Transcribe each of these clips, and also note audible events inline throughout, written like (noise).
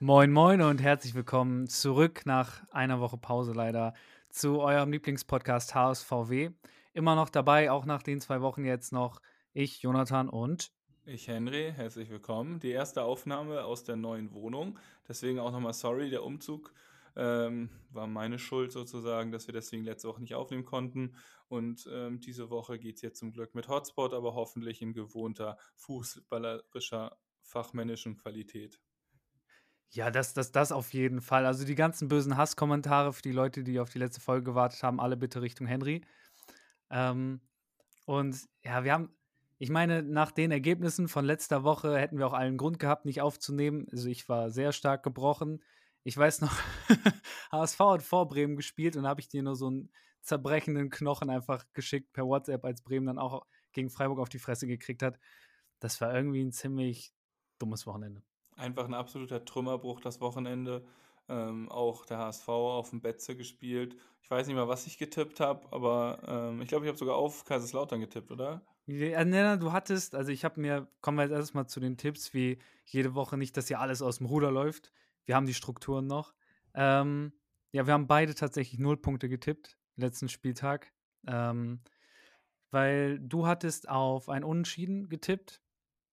Moin, moin und herzlich willkommen zurück nach einer Woche Pause leider zu eurem Lieblingspodcast HSVW. Immer noch dabei, auch nach den zwei Wochen jetzt noch ich, Jonathan und ich, Henry, herzlich willkommen. Die erste Aufnahme aus der neuen Wohnung. Deswegen auch nochmal sorry, der Umzug ähm, war meine Schuld sozusagen, dass wir deswegen letzte Woche nicht aufnehmen konnten. Und ähm, diese Woche geht es jetzt zum Glück mit Hotspot, aber hoffentlich in gewohnter fußballerischer, fachmännischen Qualität. Ja, das, das, das auf jeden Fall. Also die ganzen bösen Hasskommentare für die Leute, die auf die letzte Folge gewartet haben, alle bitte Richtung Henry. Ähm, und ja, wir haben, ich meine, nach den Ergebnissen von letzter Woche hätten wir auch allen Grund gehabt, nicht aufzunehmen. Also ich war sehr stark gebrochen. Ich weiß noch, (laughs) HSV hat vor Bremen gespielt und da habe ich dir nur so einen zerbrechenden Knochen einfach geschickt per WhatsApp, als Bremen dann auch gegen Freiburg auf die Fresse gekriegt hat. Das war irgendwie ein ziemlich dummes Wochenende. Einfach ein absoluter Trümmerbruch das Wochenende. Ähm, auch der HSV auf dem Betze gespielt. Ich weiß nicht mal, was ich getippt habe, aber ähm, ich glaube, ich habe sogar auf Kaiserslautern getippt, oder? Ja, ne, du hattest, also ich habe mir, kommen wir jetzt erstmal zu den Tipps, wie jede Woche nicht, dass hier alles aus dem Ruder läuft. Wir haben die Strukturen noch. Ähm, ja, wir haben beide tatsächlich null Punkte getippt, letzten Spieltag. Ähm, weil du hattest auf ein Unentschieden getippt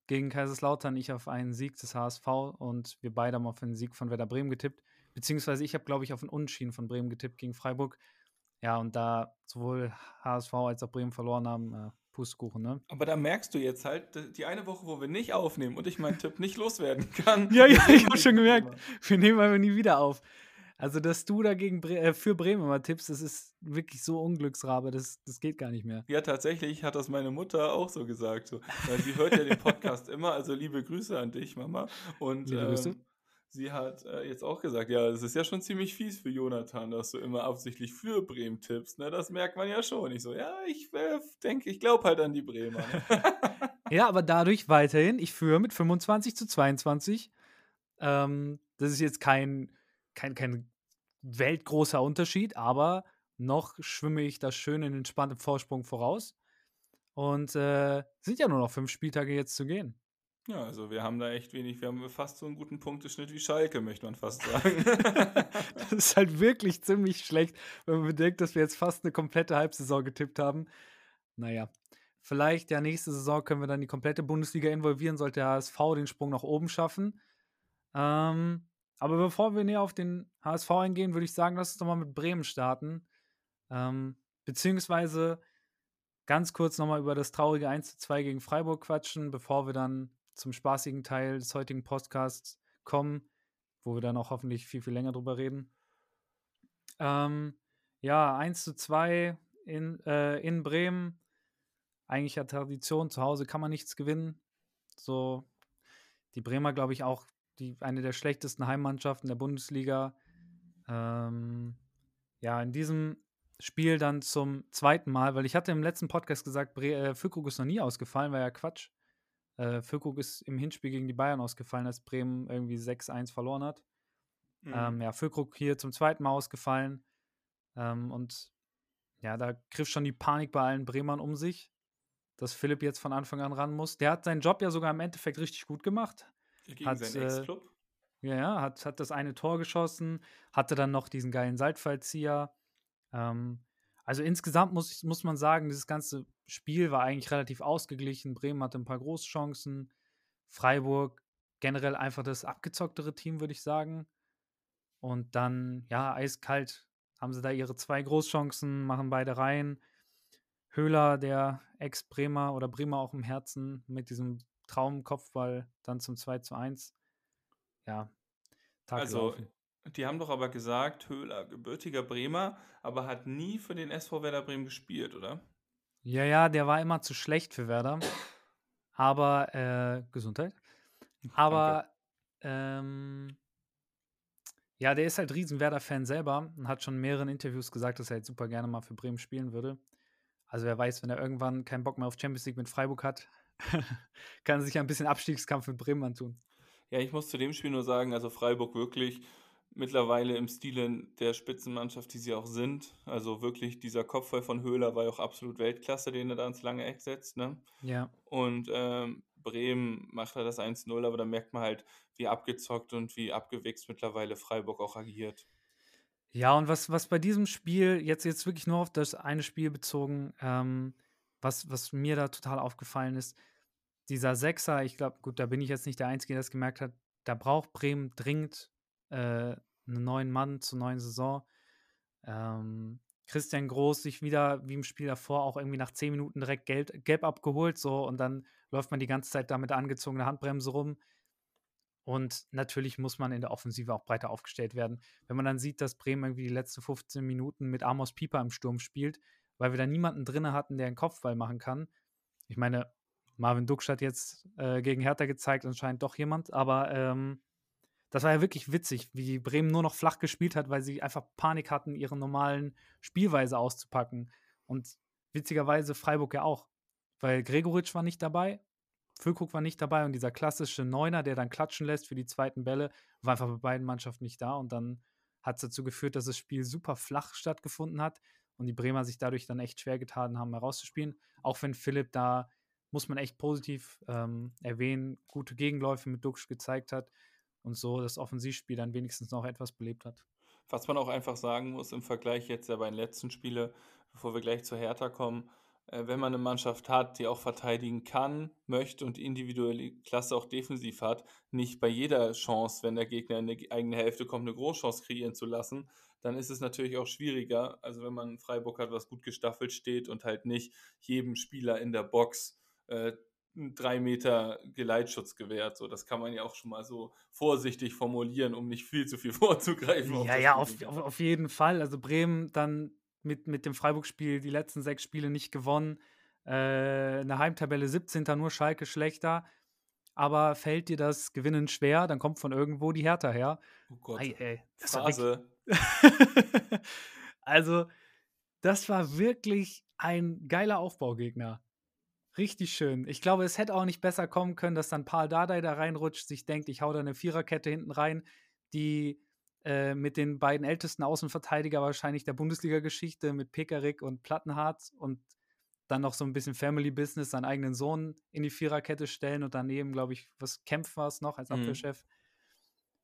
gegen Kaiserslautern, ich auf einen Sieg des HSV und wir beide haben auf einen Sieg von Werder Bremen getippt. Beziehungsweise ich habe, glaube ich, auf einen Unentschieden von Bremen getippt gegen Freiburg. Ja, und da sowohl HSV als auch Bremen verloren haben, äh, Pustkuchen, ne? Aber da merkst du jetzt halt, die eine Woche, wo wir nicht aufnehmen und ich meinen Tipp nicht loswerden (laughs) kann. ja, ja, ich habe schon gemerkt, wir nehmen einfach nie wieder auf. Also, dass du dagegen äh, für Bremen immer tippst, das ist wirklich so Unglücksrabe, das, das geht gar nicht mehr. Ja, tatsächlich hat das meine Mutter auch so gesagt. So. Weil sie hört ja den Podcast (laughs) immer, also liebe Grüße an dich, Mama. Und liebe Grüße. Ähm, sie hat äh, jetzt auch gesagt, ja, es ist ja schon ziemlich fies für Jonathan, dass du immer absichtlich für Bremen tippst. Ne? Das merkt man ja schon. Ich so, ja, ich äh, denke, ich glaube halt an die Bremer. Ne? (laughs) ja, aber dadurch weiterhin, ich führe mit 25 zu 22. Ähm, das ist jetzt kein, kein, kein weltgroßer Unterschied, aber noch schwimme ich das schön in entspanntem Vorsprung voraus. Und äh, sind ja nur noch fünf Spieltage jetzt zu gehen. Ja, also wir haben da echt wenig, wir haben fast so einen guten Punkteschnitt wie Schalke, möchte man fast sagen. (laughs) das ist halt wirklich ziemlich schlecht, wenn man bedenkt, dass wir jetzt fast eine komplette Halbsaison getippt haben. Naja, vielleicht ja nächste Saison können wir dann die komplette Bundesliga involvieren, sollte der HSV den Sprung nach oben schaffen. Ähm, aber bevor wir näher auf den HSV eingehen, würde ich sagen, lass uns doch mal mit Bremen starten. Ähm, beziehungsweise ganz kurz nochmal über das traurige 1 zu 2 gegen Freiburg quatschen, bevor wir dann zum spaßigen Teil des heutigen Podcasts kommen, wo wir dann auch hoffentlich viel, viel länger drüber reden. Ähm, ja, 1 zu 2 in, äh, in Bremen. Eigentlich ja Tradition, zu Hause kann man nichts gewinnen. So, die Bremer, glaube ich, auch die, eine der schlechtesten Heimmannschaften der Bundesliga. Ähm, ja, in diesem Spiel dann zum zweiten Mal, weil ich hatte im letzten Podcast gesagt, Bre äh, Füllkrug ist noch nie ausgefallen, war ja Quatsch. Äh, Füllkrug ist im Hinspiel gegen die Bayern ausgefallen, als Bremen irgendwie 6-1 verloren hat. Mhm. Ähm, ja, Füllkrug hier zum zweiten Mal ausgefallen. Ähm, und ja, da griff schon die Panik bei allen Bremern um sich, dass Philipp jetzt von Anfang an ran muss. Der hat seinen Job ja sogar im Endeffekt richtig gut gemacht. Gegen hat, seinen Ex-Club? Äh, ja, ja, hat, hat das eine Tor geschossen, hatte dann noch diesen geilen Seitfallzieher. Ähm, also insgesamt muss, muss man sagen, dieses ganze Spiel war eigentlich relativ ausgeglichen. Bremen hatte ein paar Großchancen. Freiburg generell einfach das abgezocktere Team, würde ich sagen. Und dann, ja, eiskalt haben sie da ihre zwei Großchancen, machen beide rein. Höhler, der Ex-Bremer oder Bremer auch im Herzen mit diesem Traumkopfball dann zum 2 zu 1. Ja, Tag Also, gelaufen. Die haben doch aber gesagt, Höhler, gebürtiger Bremer, aber hat nie für den SV Werder Bremen gespielt, oder? Ja, ja, der war immer zu schlecht für Werder. Aber, äh, Gesundheit. Aber, ähm, ja, der ist halt riesen Werder-Fan selber und hat schon in mehreren Interviews gesagt, dass er jetzt super gerne mal für Bremen spielen würde. Also wer weiß, wenn er irgendwann keinen Bock mehr auf Champions League mit Freiburg hat, (laughs) kann er sich ein bisschen Abstiegskampf mit Bremen antun. Ja, ich muss zu dem Spiel nur sagen, also Freiburg wirklich mittlerweile im Stile der Spitzenmannschaft, die sie auch sind. Also wirklich dieser Kopfball von Höhler war ja auch absolut Weltklasse, den er da ins lange Eck setzt. Ne? Ja. Und ähm, Bremen macht er das 1-0, aber da merkt man halt, wie abgezockt und wie abgewichst mittlerweile Freiburg auch agiert. Ja, und was, was bei diesem Spiel, jetzt, jetzt wirklich nur auf das eine Spiel bezogen, ähm, was, was mir da total aufgefallen ist, dieser Sechser, ich glaube, gut, da bin ich jetzt nicht der Einzige, der das gemerkt hat, da braucht Bremen dringend äh, einen neuen Mann zur neuen Saison. Ähm, Christian Groß sich wieder, wie im Spiel davor, auch irgendwie nach zehn Minuten direkt Geld, Gelb abgeholt, so und dann läuft man die ganze Zeit da mit angezogener Handbremse rum. Und natürlich muss man in der Offensive auch breiter aufgestellt werden. Wenn man dann sieht, dass Bremen irgendwie die letzten 15 Minuten mit Amos Pieper im Sturm spielt, weil wir da niemanden drin hatten, der einen Kopfball machen kann. Ich meine, Marvin Duksch hat jetzt äh, gegen Hertha gezeigt, anscheinend doch jemand, aber ähm, das war ja wirklich witzig, wie Bremen nur noch flach gespielt hat, weil sie einfach Panik hatten, ihre normalen Spielweise auszupacken. Und witzigerweise Freiburg ja auch, weil Gregoritsch war nicht dabei, Füllkrug war nicht dabei und dieser klassische Neuner, der dann klatschen lässt für die zweiten Bälle, war einfach bei beiden Mannschaften nicht da. Und dann hat es dazu geführt, dass das Spiel super flach stattgefunden hat und die Bremer sich dadurch dann echt schwer getan haben, herauszuspielen. Auch wenn Philipp da, muss man echt positiv ähm, erwähnen, gute Gegenläufe mit Duxch gezeigt hat und so das Offensivspiel dann wenigstens noch etwas belebt hat. Was man auch einfach sagen muss im Vergleich jetzt ja bei den letzten Spielen, bevor wir gleich zu Hertha kommen, äh, wenn man eine Mannschaft hat, die auch verteidigen kann, möchte und individuelle Klasse auch defensiv hat, nicht bei jeder Chance, wenn der Gegner in die eigene Hälfte kommt, eine Großchance kreieren zu lassen, dann ist es natürlich auch schwieriger. Also wenn man Freiburg hat, was gut gestaffelt steht und halt nicht jedem Spieler in der Box äh, drei Meter Geleitschutz gewährt. So, das kann man ja auch schon mal so vorsichtig formulieren, um nicht viel zu viel (laughs) vorzugreifen. Ja, ja, auf, auf, auf, jeden Fall. Also Bremen dann mit, mit dem Freiburg-Spiel die letzten sechs Spiele nicht gewonnen. Äh, eine Heimtabelle 17. nur Schalke schlechter. Aber fällt dir das Gewinnen schwer, dann kommt von irgendwo die Hertha her. Oh Gott. Ei, ey, das Phase. (laughs) also, das war wirklich ein geiler Aufbaugegner. Richtig schön. Ich glaube, es hätte auch nicht besser kommen können, dass dann Paul Dardai da reinrutscht, sich denkt, ich hau da eine Viererkette hinten rein, die äh, mit den beiden ältesten Außenverteidiger wahrscheinlich der Bundesliga-Geschichte mit Pekarik und Plattenhardt und dann noch so ein bisschen Family Business, seinen eigenen Sohn in die Viererkette stellen und daneben, glaube ich, was Kempf war es noch als mhm. Abwehrchef.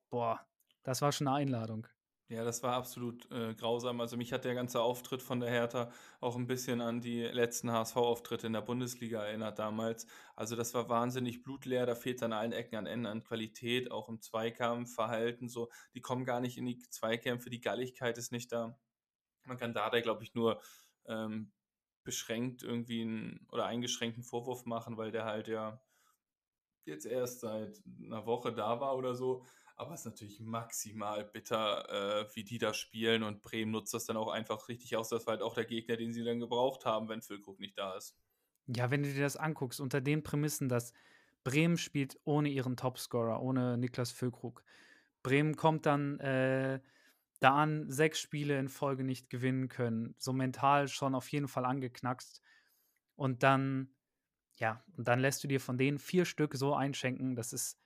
Boah, das war schon eine Einladung. Ja, das war absolut äh, grausam. Also mich hat der ganze Auftritt von der Hertha auch ein bisschen an die letzten HSV-Auftritte in der Bundesliga erinnert damals. Also das war wahnsinnig blutleer, da fehlt an allen Ecken an Enden an Qualität, auch im Zweikampf, Verhalten, so. Die kommen gar nicht in die Zweikämpfe, die Galligkeit ist nicht da. Man kann da, glaube ich, nur ähm, beschränkt irgendwie einen, oder eingeschränkten Vorwurf machen, weil der halt ja jetzt erst seit einer Woche da war oder so. Aber es ist natürlich maximal bitter, äh, wie die da spielen. Und Bremen nutzt das dann auch einfach richtig aus. Das war halt auch der Gegner, den sie dann gebraucht haben, wenn Füllkrug nicht da ist. Ja, wenn du dir das anguckst, unter den Prämissen, dass Bremen spielt ohne ihren Topscorer, ohne Niklas Füllkrug. Bremen kommt dann äh, da an, sechs Spiele in Folge nicht gewinnen können. So mental schon auf jeden Fall angeknackst. Und dann, ja, und dann lässt du dir von denen vier Stück so einschenken. Das ist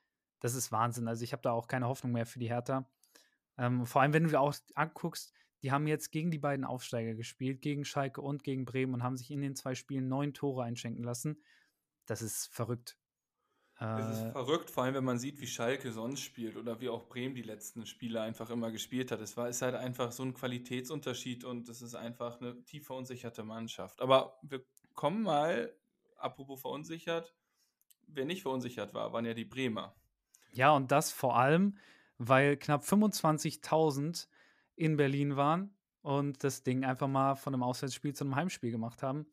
das ist Wahnsinn. Also ich habe da auch keine Hoffnung mehr für die Hertha. Ähm, vor allem, wenn du dir auch anguckst, die haben jetzt gegen die beiden Aufsteiger gespielt, gegen Schalke und gegen Bremen und haben sich in den zwei Spielen neun Tore einschenken lassen. Das ist verrückt. Es ist äh, verrückt, vor allem wenn man sieht, wie Schalke sonst spielt oder wie auch Bremen die letzten Spiele einfach immer gespielt hat. Es war, ist halt einfach so ein Qualitätsunterschied und es ist einfach eine tief verunsicherte Mannschaft. Aber wir kommen mal, apropos verunsichert, wer nicht verunsichert war, waren ja die Bremer. Ja, und das vor allem, weil knapp 25.000 in Berlin waren und das Ding einfach mal von einem Auswärtsspiel zu einem Heimspiel gemacht haben.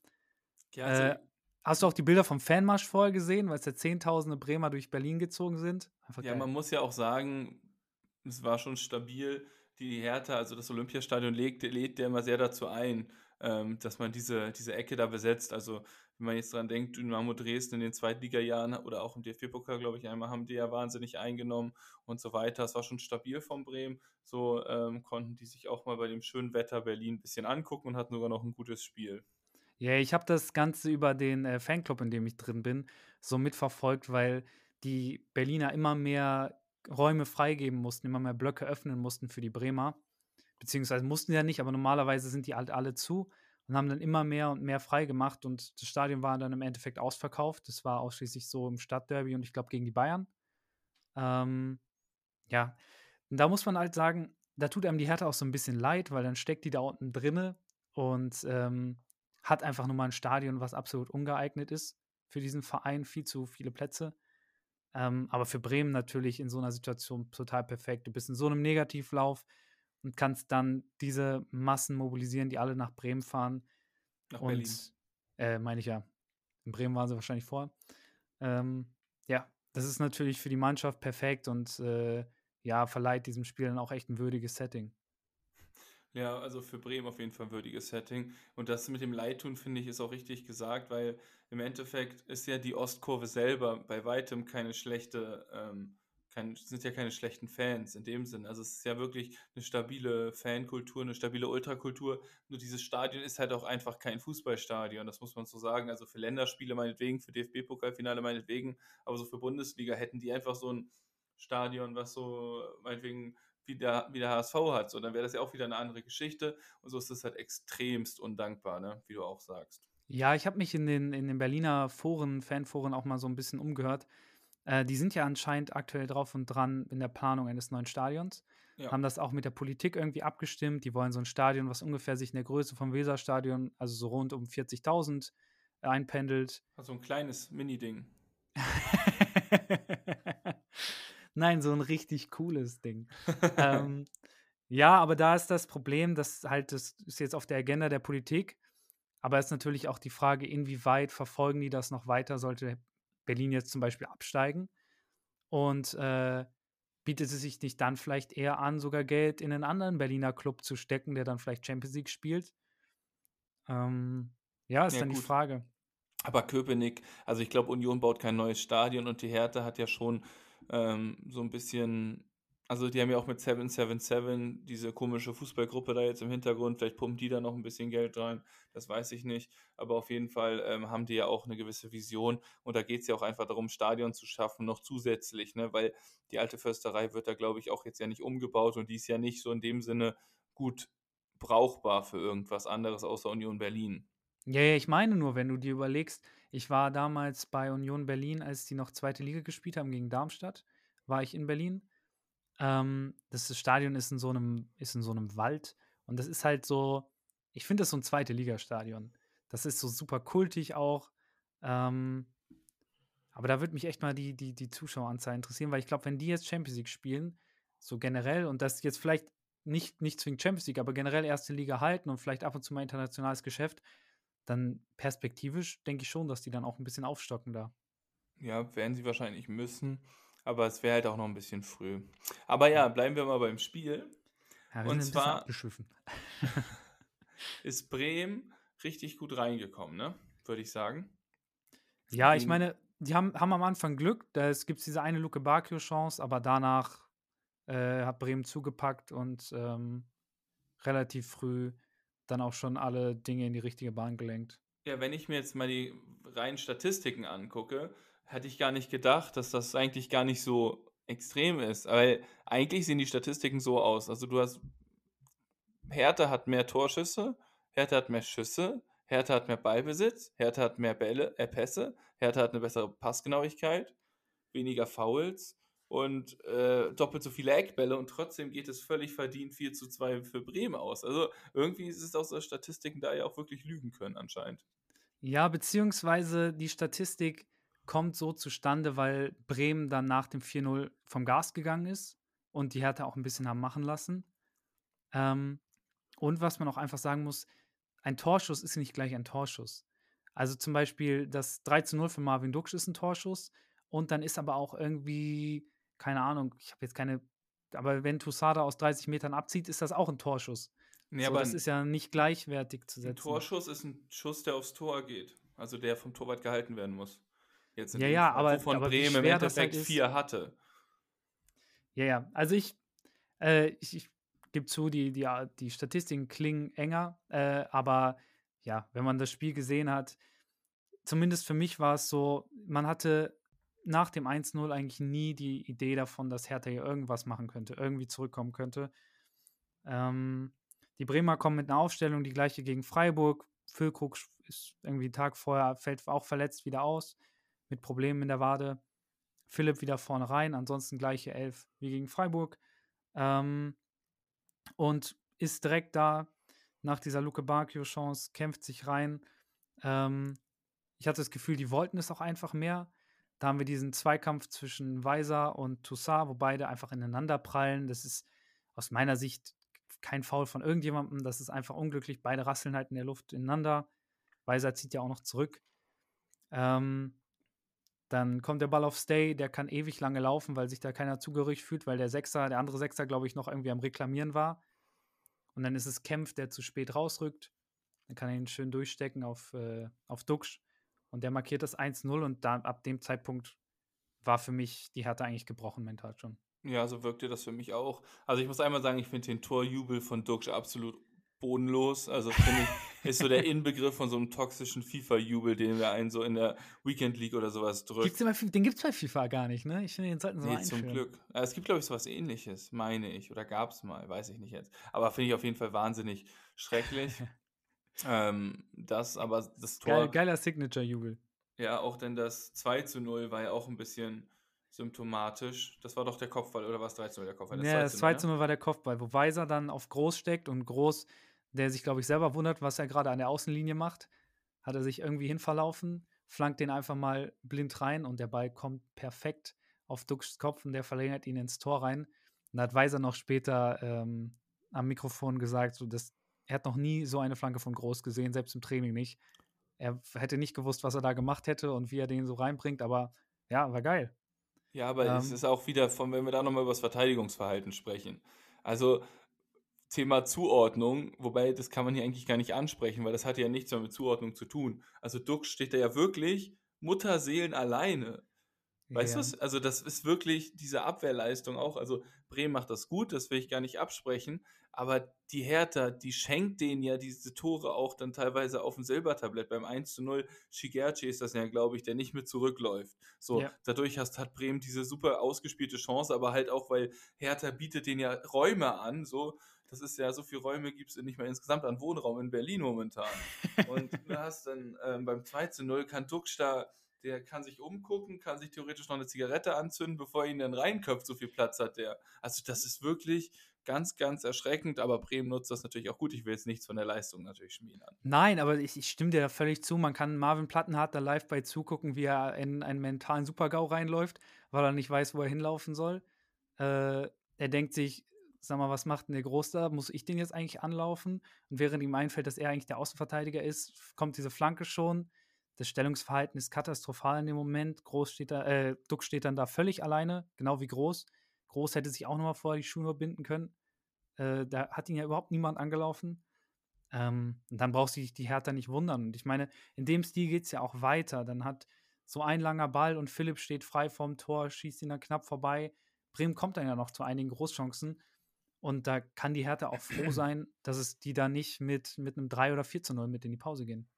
Ja, also äh, hast du auch die Bilder vom Fanmarsch vorher gesehen, weil es ja Zehntausende Bremer durch Berlin gezogen sind? Einfach ja, geil. man muss ja auch sagen, es war schon stabil. Die Hertha, also das Olympiastadion, lädt, lädt der immer sehr dazu ein, ähm, dass man diese, diese Ecke da besetzt. Also wenn man jetzt dran denkt, Dynamo Dresden in den Zweitliga-Jahren oder auch im DFB-Pokal, glaube ich, einmal haben die ja wahnsinnig eingenommen und so weiter. Es war schon stabil von Bremen. So ähm, konnten die sich auch mal bei dem schönen Wetter Berlin ein bisschen angucken und hatten sogar noch ein gutes Spiel. Ja, ich habe das Ganze über den äh, Fanclub, in dem ich drin bin, so mitverfolgt, weil die Berliner immer mehr Räume freigeben mussten, immer mehr Blöcke öffnen mussten für die Bremer. Beziehungsweise mussten ja nicht, aber normalerweise sind die halt alle zu und haben dann immer mehr und mehr freigemacht und das Stadion war dann im Endeffekt ausverkauft. Das war ausschließlich so im Stadtderby und ich glaube gegen die Bayern. Ähm, ja, und da muss man halt sagen, da tut einem die Hertha auch so ein bisschen leid, weil dann steckt die da unten drinne und ähm, hat einfach nur mal ein Stadion, was absolut ungeeignet ist für diesen Verein, viel zu viele Plätze. Ähm, aber für Bremen natürlich in so einer Situation total perfekt. Du bist in so einem Negativlauf und kannst dann diese Massen mobilisieren, die alle nach Bremen fahren. Nach und, Berlin. Äh, meine ich ja. In Bremen waren sie wahrscheinlich vor. Ähm, ja, das ist natürlich für die Mannschaft perfekt und äh, ja, verleiht diesem Spiel dann auch echt ein würdiges Setting. Ja, also für Bremen auf jeden Fall ein würdiges Setting. Und das mit dem Leidtun, finde ich, ist auch richtig gesagt, weil im Endeffekt ist ja die Ostkurve selber bei weitem keine schlechte, ähm, kein, sind ja keine schlechten Fans in dem Sinn. Also es ist ja wirklich eine stabile Fankultur, eine stabile Ultrakultur. Nur dieses Stadion ist halt auch einfach kein Fußballstadion, das muss man so sagen. Also für Länderspiele meinetwegen, für DFB-Pokalfinale meinetwegen, aber so für Bundesliga hätten die einfach so ein Stadion, was so meinetwegen wie der, wie der HSV hat. So, dann wäre das ja auch wieder eine andere Geschichte. Und so ist es halt extremst undankbar, ne? wie du auch sagst. Ja, ich habe mich in den, in den Berliner Foren, Fanforen auch mal so ein bisschen umgehört. Äh, die sind ja anscheinend aktuell drauf und dran in der Planung eines neuen Stadions. Ja. Haben das auch mit der Politik irgendwie abgestimmt. Die wollen so ein Stadion, was ungefähr sich in der Größe vom Weserstadion, also so rund um 40.000 einpendelt. Also ein kleines Mini-Ding. (laughs) Nein, so ein richtig cooles Ding. ähm, ja, aber da ist das Problem, dass halt, das ist jetzt auf der Agenda der Politik, aber es ist natürlich auch die Frage, inwieweit verfolgen die das noch weiter, sollte Berlin jetzt zum Beispiel absteigen und äh, bietet es sich nicht dann vielleicht eher an, sogar Geld in einen anderen Berliner Club zu stecken, der dann vielleicht Champions League spielt? Ähm, ja, ist Ja, dann die gut. Frage. Aber Köpenick, also ich glaube, Union baut kein neues Stadion und die Hertha hat ja schon ähm, so ein bisschen, also die haben ja auch mit 777 diese komische Fußballgruppe da jetzt im Hintergrund, vielleicht pumpen die da noch ein bisschen Geld rein, das weiß ich nicht, aber auf jeden Fall ähm, haben die ja auch eine gewisse Vision und da geht es ja auch einfach darum, Stadion zu schaffen, noch zusätzlich, ne? weil die alte Försterei wird da, glaube ich, auch jetzt ja nicht umgebaut und die ist ja nicht so in dem Sinne gut brauchbar für irgendwas anderes außer Union Berlin. Ja, ja, ich meine nur, wenn du dir überlegst, ich war damals bei Union Berlin, als die noch zweite Liga gespielt haben gegen Darmstadt, war ich in Berlin. Ähm, das Stadion ist in so einem, ist in so einem Wald und das ist halt so, ich finde das so ein zweite Liga-Stadion. Das ist so super kultig auch. Ähm, aber da würde mich echt mal die, die, die Zuschaueranzahl interessieren, weil ich glaube, wenn die jetzt Champions League spielen, so generell, und das jetzt vielleicht nicht, nicht zwingend Champions League, aber generell erste Liga halten und vielleicht ab und zu mal internationales Geschäft, dann perspektivisch denke ich schon, dass die dann auch ein bisschen aufstocken da. Ja, werden sie wahrscheinlich müssen, aber es wäre halt auch noch ein bisschen früh. Aber ja, bleiben wir mal beim Spiel. Ja, Und zwar-. (laughs) Ist Bremen richtig gut reingekommen, ne? Würde ich sagen. Ja, ich meine, die haben, haben am Anfang Glück. Da gibt es diese eine Luke Bakio-Chance, aber danach äh, hat Bremen zugepackt und ähm, relativ früh dann auch schon alle Dinge in die richtige Bahn gelenkt. Ja, wenn ich mir jetzt mal die reinen Statistiken angucke, hätte ich gar nicht gedacht, dass das eigentlich gar nicht so extrem ist. Weil eigentlich sehen die Statistiken so aus. Also du hast, Hertha hat mehr Torschüsse, Hertha hat mehr Schüsse, Hertha hat mehr Ballbesitz, Hertha hat mehr Bälle, äh, Pässe, Hertha hat eine bessere Passgenauigkeit, weniger Fouls und äh, doppelt so viele Eckbälle und trotzdem geht es völlig verdient 4 zu 2 für Bremen aus. Also irgendwie ist es aus der Statistiken da ja auch wirklich lügen können anscheinend. Ja, beziehungsweise die Statistik kommt so zustande, weil Bremen dann nach dem 4-0 vom Gas gegangen ist und die Hertha auch ein bisschen haben machen lassen. Ähm, und was man auch einfach sagen muss, ein Torschuss ist nicht gleich ein Torschuss. Also zum Beispiel das 3 zu 0 für Marvin Duksch ist ein Torschuss und dann ist aber auch irgendwie, keine Ahnung, ich habe jetzt keine, aber wenn Tusada aus 30 Metern abzieht, ist das auch ein Torschuss. Nee, so, aber das ein, ist ja nicht gleichwertig zu ein setzen. Torschuss ist ein Schuss, der aufs Tor geht. Also der vom Torwart gehalten werden muss. Jetzt in Ja, ja, Fall, aber- wovon aber Bremen im halt Endeffekt vier hatte. Ja, ja. Also ich, äh, ich, ich gebe zu, die, die, die Statistiken klingen enger, äh, aber ja, wenn man das Spiel gesehen hat, zumindest für mich war es so, man hatte nach dem 1-0 eigentlich nie die Idee davon, dass Hertha hier irgendwas machen könnte, irgendwie zurückkommen könnte. Ähm, die Bremer kommen mit einer Aufstellung, die gleiche gegen Freiburg. Füllkrug ist irgendwie einen Tag vorher, fällt auch verletzt wieder aus, mit Problemen in der Wade. Philipp wieder vorne rein, ansonsten gleiche Elf wie gegen Freiburg. Ähm, und ist direkt da nach dieser Luke Bacchio-Chance, kämpft sich rein. Ähm, ich hatte das Gefühl, die wollten es auch einfach mehr. Da haben wir diesen Zweikampf zwischen Weiser und Toussaint, wo beide einfach ineinander prallen. Das ist aus meiner Sicht kein Foul von irgendjemandem. Das ist einfach unglücklich. Beide rasseln halt in der Luft ineinander. Weiser zieht ja auch noch zurück. Ähm, dann kommt der Ball auf Stay, der kann ewig lange laufen, weil sich da keiner zugehörig fühlt, weil der Sechser, der andere Sechser, glaube ich, noch irgendwie am Reklamieren war. Und dann ist es Kempf, der zu spät rausrückt. Dann kann er ihn schön durchstecken auf, äh, auf Duxch. Und der markiert das 1-0 und da, ab dem Zeitpunkt war für mich die Härte eigentlich gebrochen mental schon. Ja, so wirkte das für mich auch. Also ich muss einmal sagen, ich finde den Torjubel von Duxch absolut bodenlos. Also finde ich, ist so der Inbegriff von so einem toxischen FIFA-Jubel, den wir einen so in der Weekend League oder sowas drückt. Gibt's immer, den gibt es bei FIFA gar nicht, ne? Ich finde, den sollten sie nee, mal einführen. zum Glück. Es gibt, glaube ich, sowas ähnliches, meine ich. Oder gab es mal, weiß ich nicht jetzt. Aber finde ich auf jeden Fall wahnsinnig schrecklich. (laughs) ähm, das, aber das Tor. Geil, geiler Signature-Jubel. Ja, auch denn das 2 zu 0 war ja auch ein bisschen symptomatisch. Das war doch der Kopfball, oder war es 3 zu 0 der Kopfball? Das ja, 2 das 2 zu 0 war der Kopfball, wo Weiser dann auf Groß steckt und Groß der sich, glaube ich, selber wundert, was er gerade an der Außenlinie macht. Hat er sich irgendwie hinverlaufen, flankt den einfach mal blind rein und der Ball kommt perfekt auf Duxchs Kopf und der verlängert ihn ins Tor rein. Und hat Weiser noch später ähm, am Mikrofon gesagt, so, dass er hat noch nie so eine Flanke von Groß gesehen, selbst im Training nicht. Er hätte nicht gewusst, was er da gemacht hätte und wie er den so reinbringt, aber ja, war geil. Ja, aber ähm, es ist auch wieder von, wenn wir da nochmal über das Verteidigungsverhalten sprechen. Also Thema Zuordnung, wobei das kann man hier eigentlich gar nicht ansprechen, weil das hat ja nichts mehr mit Zuordnung zu tun. Also Duck steht da ja wirklich Mutterseelen alleine. Weißt ja. du, also das ist wirklich diese Abwehrleistung auch. Also Bremen macht das gut, das will ich gar nicht absprechen. Aber die Hertha, die schenkt denen ja diese Tore auch dann teilweise auf dem Silbertablett. Beim 1 zu 0, Shigerchi ist das ja, glaube ich, der nicht mit zurückläuft. So, ja. dadurch hast, hat Bremen diese super ausgespielte Chance, aber halt auch, weil Hertha bietet denen ja Räume an, so das ist ja, so viele Räume gibt es nicht mehr insgesamt an Wohnraum in Berlin momentan. Und (laughs) du hast dann ähm, beim 2 zu 0 kann Duxch da, der kann sich umgucken, kann sich theoretisch noch eine Zigarette anzünden, bevor er ihn dann reinköpft, so viel Platz hat der. Also das ist wirklich ganz, ganz erschreckend, aber Bremen nutzt das natürlich auch gut. Ich will jetzt nichts von der Leistung natürlich schmieden. Nein, aber ich, ich stimme dir da völlig zu. Man kann Marvin Plattenhardt da live bei zugucken, wie er in einen mentalen Supergau reinläuft, weil er nicht weiß, wo er hinlaufen soll. Äh, er denkt sich, sag mal, was macht denn der Groß da? Muss ich den jetzt eigentlich anlaufen? Und während ihm einfällt, dass er eigentlich der Außenverteidiger ist, kommt diese Flanke schon. Das Stellungsverhalten ist katastrophal in dem Moment. Groß steht da, äh, Duck steht dann da völlig alleine, genau wie Groß. Groß hätte sich auch nochmal vorher die Schuhe binden können. Äh, da hat ihn ja überhaupt niemand angelaufen. Ähm, und dann braucht sich die Hertha nicht wundern. Und ich meine, in dem Stil geht es ja auch weiter. Dann hat so ein langer Ball und Philipp steht frei vorm Tor, schießt ihn dann knapp vorbei. Bremen kommt dann ja noch zu einigen Großchancen. Und da kann die Hertha auch froh (clears throat) sein, dass es die da nicht mit, mit einem 3 oder 4 zu 0 mit in die Pause gehen.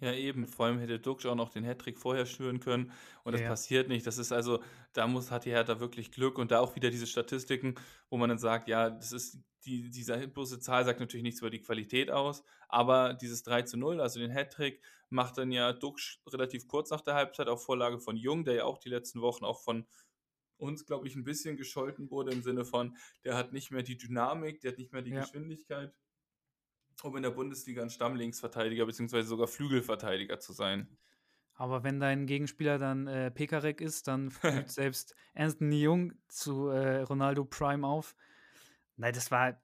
Ja, eben. Vor allem hätte Duxch auch noch den Hattrick vorher schnüren können. Und das ja. passiert nicht. Das ist also, da muss, hat die Hertha wirklich Glück. Und da auch wieder diese Statistiken, wo man dann sagt, ja, das ist, die, diese bloße Zahl sagt natürlich nichts über die Qualität aus. Aber dieses 3 zu 0, also den Hattrick, macht dann ja Duxch relativ kurz nach der Halbzeit auf Vorlage von Jung, der ja auch die letzten Wochen auch von uns, glaube ich, ein bisschen gescholten wurde im Sinne von, der hat nicht mehr die Dynamik, der hat nicht mehr die ja. Geschwindigkeit, um in der Bundesliga ein Stammlinksverteidiger bzw. sogar Flügelverteidiger zu sein. Aber wenn dein Gegenspieler dann äh, Pekarek ist, dann (laughs) fühlt selbst Anthony Jung zu äh, Ronaldo Prime auf. Nein, das war,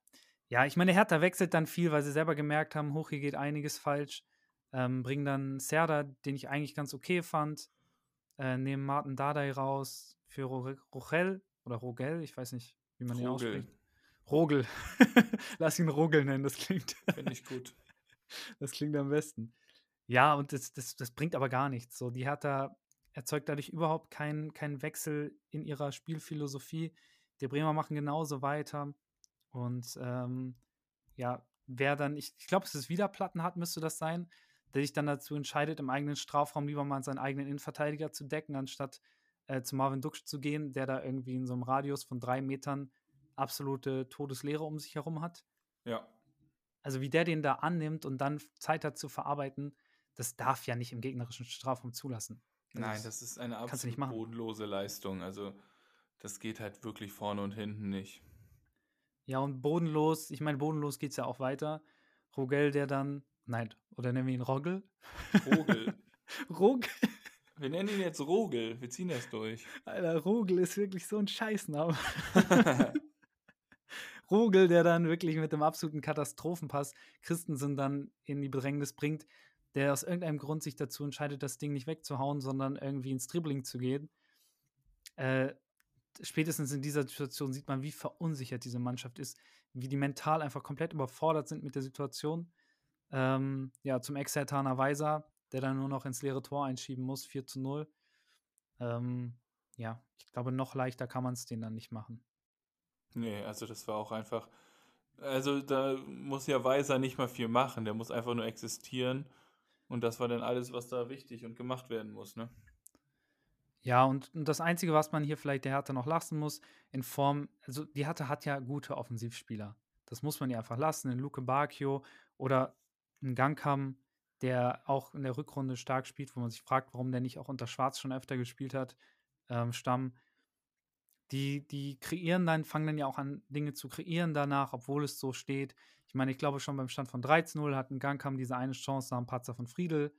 ja, ich meine, Hertha wechselt dann viel, weil sie selber gemerkt haben, hoch hier geht einiges falsch. Ähm, bringen dann Serda, den ich eigentlich ganz okay fand, äh, nehmen Martin Dardai raus, für Rogel oder Rogel, ich weiß nicht, wie man ihn ausspricht. Rogel. (laughs) Lass ihn Rogel nennen, das klingt. (laughs) Finde ich gut. Das klingt am besten. Ja, und das, das, das bringt aber gar nichts. So, die Hertha erzeugt dadurch überhaupt keinen kein Wechsel in ihrer Spielphilosophie. Die Bremer machen genauso weiter. Und ähm, ja, wer dann, ich, ich glaube, es ist wieder Plattenhardt, müsste das sein, der sich dann dazu entscheidet, im eigenen Strafraum lieber mal seinen eigenen Innenverteidiger zu decken, anstatt äh, zu Marvin Duksch zu gehen, der da irgendwie in so einem Radius von drei Metern absolute Todesleere um sich herum hat. Ja. Also wie der den da annimmt und dann Zeit hat zu verarbeiten, das darf ja nicht im gegnerischen Strafraum zulassen. Das Nein, das ist eine absolut bodenlose Leistung. Also das geht halt wirklich vorne und hinten nicht. Ja, und bodenlos, ich meine, bodenlos geht es ja auch weiter. Rogel, der dann, nein, oder nennen wir ihn Rogel? Rogel. (laughs) Rogel. Wir nennen ihn jetzt Rogel, wir ziehen das durch. Alter, Rogel ist wirklich so ein Scheißname. (laughs) Rogel, der dann wirklich mit dem absoluten Katastrophenpass Christensen dann in die Bedrängnis bringt, der aus irgendeinem Grund sich dazu entscheidet, das Ding nicht wegzuhauen, sondern irgendwie ins Dribbling zu gehen. Äh, spätestens in dieser Situation sieht man, wie verunsichert diese Mannschaft ist, wie die mental einfach komplett überfordert sind mit der Situation. Ähm, ja, zum Exertaner Weiser, der dann nur noch ins leere Tor einschieben muss, 4 zu 0. Ähm, ja, ich glaube, noch leichter kann man es denen dann nicht machen. Nee, also das war auch einfach. Also da muss ja Weiser nicht mal viel machen, der muss einfach nur existieren. Und das war dann alles, was da wichtig und gemacht werden muss, ne? Ja, und, und das Einzige, was man hier vielleicht der Hertha noch lassen muss, in Form, also die Hertha hat ja gute Offensivspieler. Das muss man ja einfach lassen. In Luke Bacchio oder in Gangkam, der auch in der Rückrunde stark spielt, wo man sich fragt, warum der nicht auch unter Schwarz schon öfter gespielt hat, ähm, Stamm. Die, die kreieren dann, fangen dann ja auch an, Dinge zu kreieren danach, obwohl es so steht. Ich meine, ich glaube schon beim Stand von 13-0 hat ein Gangkam diese eine Chance nach einem Patzer von Friedel,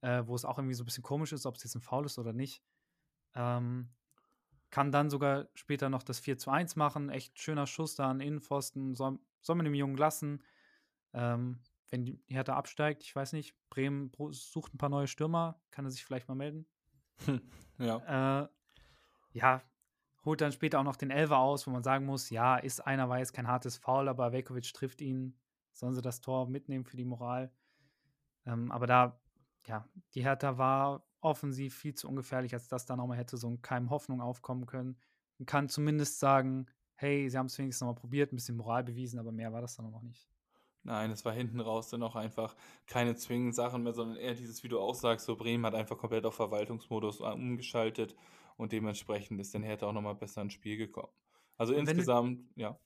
äh, wo es auch irgendwie so ein bisschen komisch ist, ob es jetzt ein Foul ist oder nicht. Ähm, kann dann sogar später noch das 4 zu 1 machen. Echt schöner Schuss da an Innenpfosten. Soll, soll man dem Jungen lassen. Ähm, wenn die Hertha absteigt, ich weiß nicht, Bremen sucht ein paar neue Stürmer, kann er sich vielleicht mal melden. (laughs) ja. Äh, ja, holt dann später auch noch den Elver aus, wo man sagen muss, ja, ist einer weiß, kein hartes Foul, aber Velkovic trifft ihn. Sollen sie das Tor mitnehmen für die Moral? Ähm, aber da, ja, die Hertha war offensiv viel zu ungefährlich, als dass da nochmal hätte so ein Keim Hoffnung aufkommen können. Man kann zumindest sagen, hey, sie haben es wenigstens nochmal probiert, ein bisschen Moral bewiesen, aber mehr war das dann noch nicht. Nein, es war hinten raus dann auch einfach keine zwingenden Sachen mehr, sondern eher dieses, wie du auch sagst, so Bremen hat einfach komplett auf Verwaltungsmodus umgeschaltet und dementsprechend ist dann Hertha auch nochmal besser ins Spiel gekommen. Also und insgesamt, du, ja.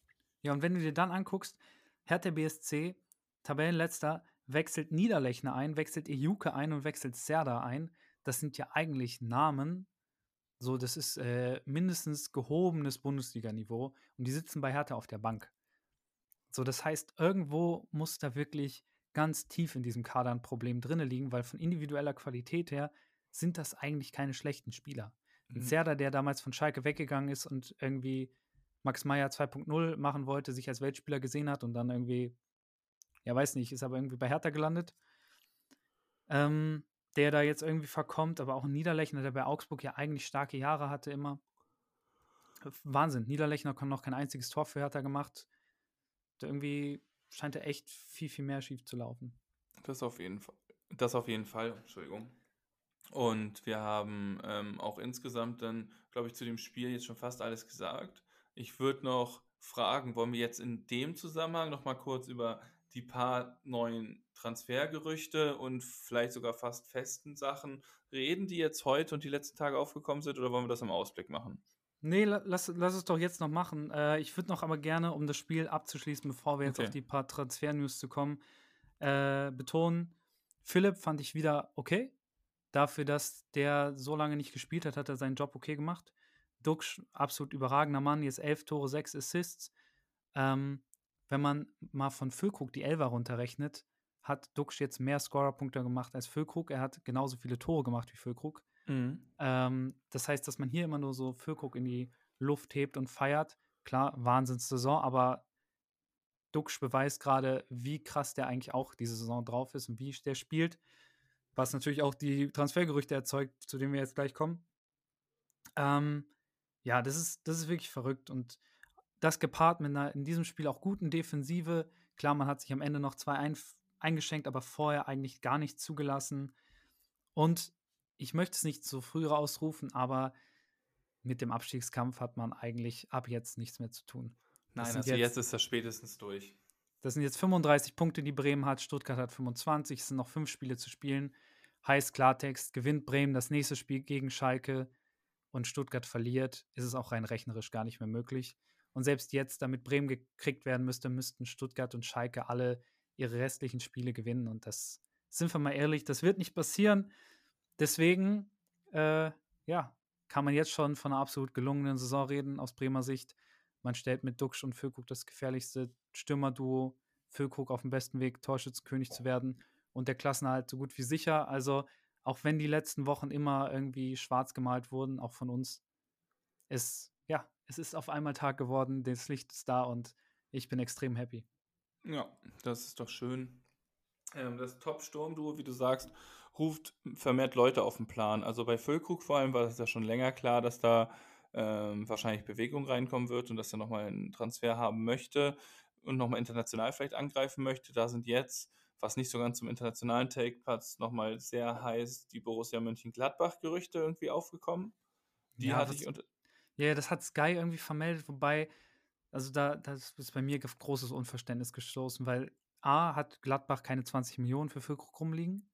Ja, und wenn du dir dann anguckst, Hertha BSC, Tabellenletzter, wechselt Niederlechner ein, wechselt Ejuke ein und wechselt Serda ein das sind ja eigentlich Namen, so, das ist äh, mindestens gehobenes Bundesliga-Niveau und die sitzen bei Hertha auf der Bank. So, das heißt, irgendwo muss da wirklich ganz tief in diesem Kader ein Problem drin liegen, weil von individueller Qualität her sind das eigentlich keine schlechten Spieler. Mhm. Ein Serda, der damals von Schalke weggegangen ist und irgendwie Max Meyer 2.0 machen wollte, sich als Weltspieler gesehen hat und dann irgendwie, ja, weiß nicht, ist aber irgendwie bei Hertha gelandet. Ähm, der da jetzt irgendwie verkommt, aber auch ein Niederlechner, der bei Augsburg ja eigentlich starke Jahre hatte immer. Wahnsinn. Niederlechner hat noch kein einziges Tor für Hertha gemacht. Da irgendwie scheint er echt viel, viel mehr schief zu laufen. Das auf jeden Fall. Das auf jeden Fall, Entschuldigung. Und wir haben ähm, auch insgesamt dann, glaube ich, zu dem Spiel jetzt schon fast alles gesagt. Ich würde noch fragen, wollen wir jetzt in dem Zusammenhang noch mal kurz über die paar neuen Transfergerüchte und vielleicht sogar fast festen Sachen reden, die jetzt heute und die letzten Tage aufgekommen sind, oder wollen wir das im Ausblick machen? Nee, lass, lass es doch jetzt noch machen. Äh, ich würde noch aber gerne, um das Spiel abzuschließen, bevor wir jetzt okay. auf die paar Transfer-News zu kommen, äh, betonen, Philipp fand ich wieder okay. Dafür, dass der so lange nicht gespielt hat, hat er seinen Job okay gemacht. Dux, absolut überragender Mann, jetzt elf Tore, sechs Assists. Ähm, wenn man mal von Füllkrug die Elfer runterrechnet, hat Dux jetzt mehr Scorerpunkte gemacht als Füllkrug. Er hat genauso viele Tore gemacht wie Füllkrug. Mhm. Ähm, das heißt, dass man hier immer nur so Füllkrug in die Luft hebt und feiert. Klar, Wahnsinnssaison, aber Dux beweist gerade, wie krass der eigentlich auch diese Saison drauf ist und wie der spielt. Was natürlich auch die Transfergerüchte erzeugt, zu denen wir jetzt gleich kommen. Ähm, ja, das ist, das ist wirklich verrückt. Und das gepaart mit einer in diesem Spiel auch guten Defensive. Klar, man hat sich am Ende noch zwei ein, eingeschenkt, aber vorher eigentlich gar nicht zugelassen. Und ich möchte es nicht so früh rausrufen, aber mit dem Abstiegskampf hat man eigentlich ab jetzt nichts mehr zu tun. Nein, also jetzt, jetzt, ist das spätestens durch. Das sind jetzt 35 Punkte, die Bremen hat. Stuttgart hat 25. Es sind noch fünf Spiele zu spielen. Heißt Klartext, gewinnt Bremen das nächste Spiel gegen Schalke. und Stuttgart verliert, ist es auch rein rechnerisch gar nicht mehr möglich. Und selbst jetzt, damit Bremen gekriegt werden müsste, müssten Stuttgart und Schalke alle ihre restlichen Spiele gewinnen. Und das, sind wir mal ehrlich, das wird nicht passieren. Deswegen, äh, ja, kann man jetzt schon von einer absolut gelungenen Saison reden aus Bremer Sicht. Man stellt mit Duxch und Füllkrug das gefährlichste Stürmerduo. Füllkrug auf dem besten Weg, Torschützenkönig zu werden und der Klassenhalt so gut wie sicher. Also, auch wenn die letzten Wochen immer irgendwie schwarz gemalt wurden, auch von uns, ist, ja, es ist auf einmal Tag geworden, das Licht ist da und ich bin extrem happy. Ja, das ist doch schön. Ähm, das Top-Sturm-Duo, wie du sagst, ruft vermehrt Leute auf den Plan. Also bei Füllkrug vor allem war es ja schon länger klar, dass da ähm, wahrscheinlich Bewegung reinkommen wird und dass er nochmal einen Transfer haben möchte und nochmal international vielleicht angreifen möchte. Da sind jetzt, was nicht so ganz zum internationalen Take passt, nochmal sehr heiß die Borussia Mönchengladbach-Gerüchte irgendwie aufgekommen. Die ja, hatte das, ich unter. Ja, das hat Sky irgendwie vermeldet, wobei, also da das ist bei mir großes Unverständnis gestoßen, weil A hat Gladbach keine 20 Millionen für Füllkrug rumliegen.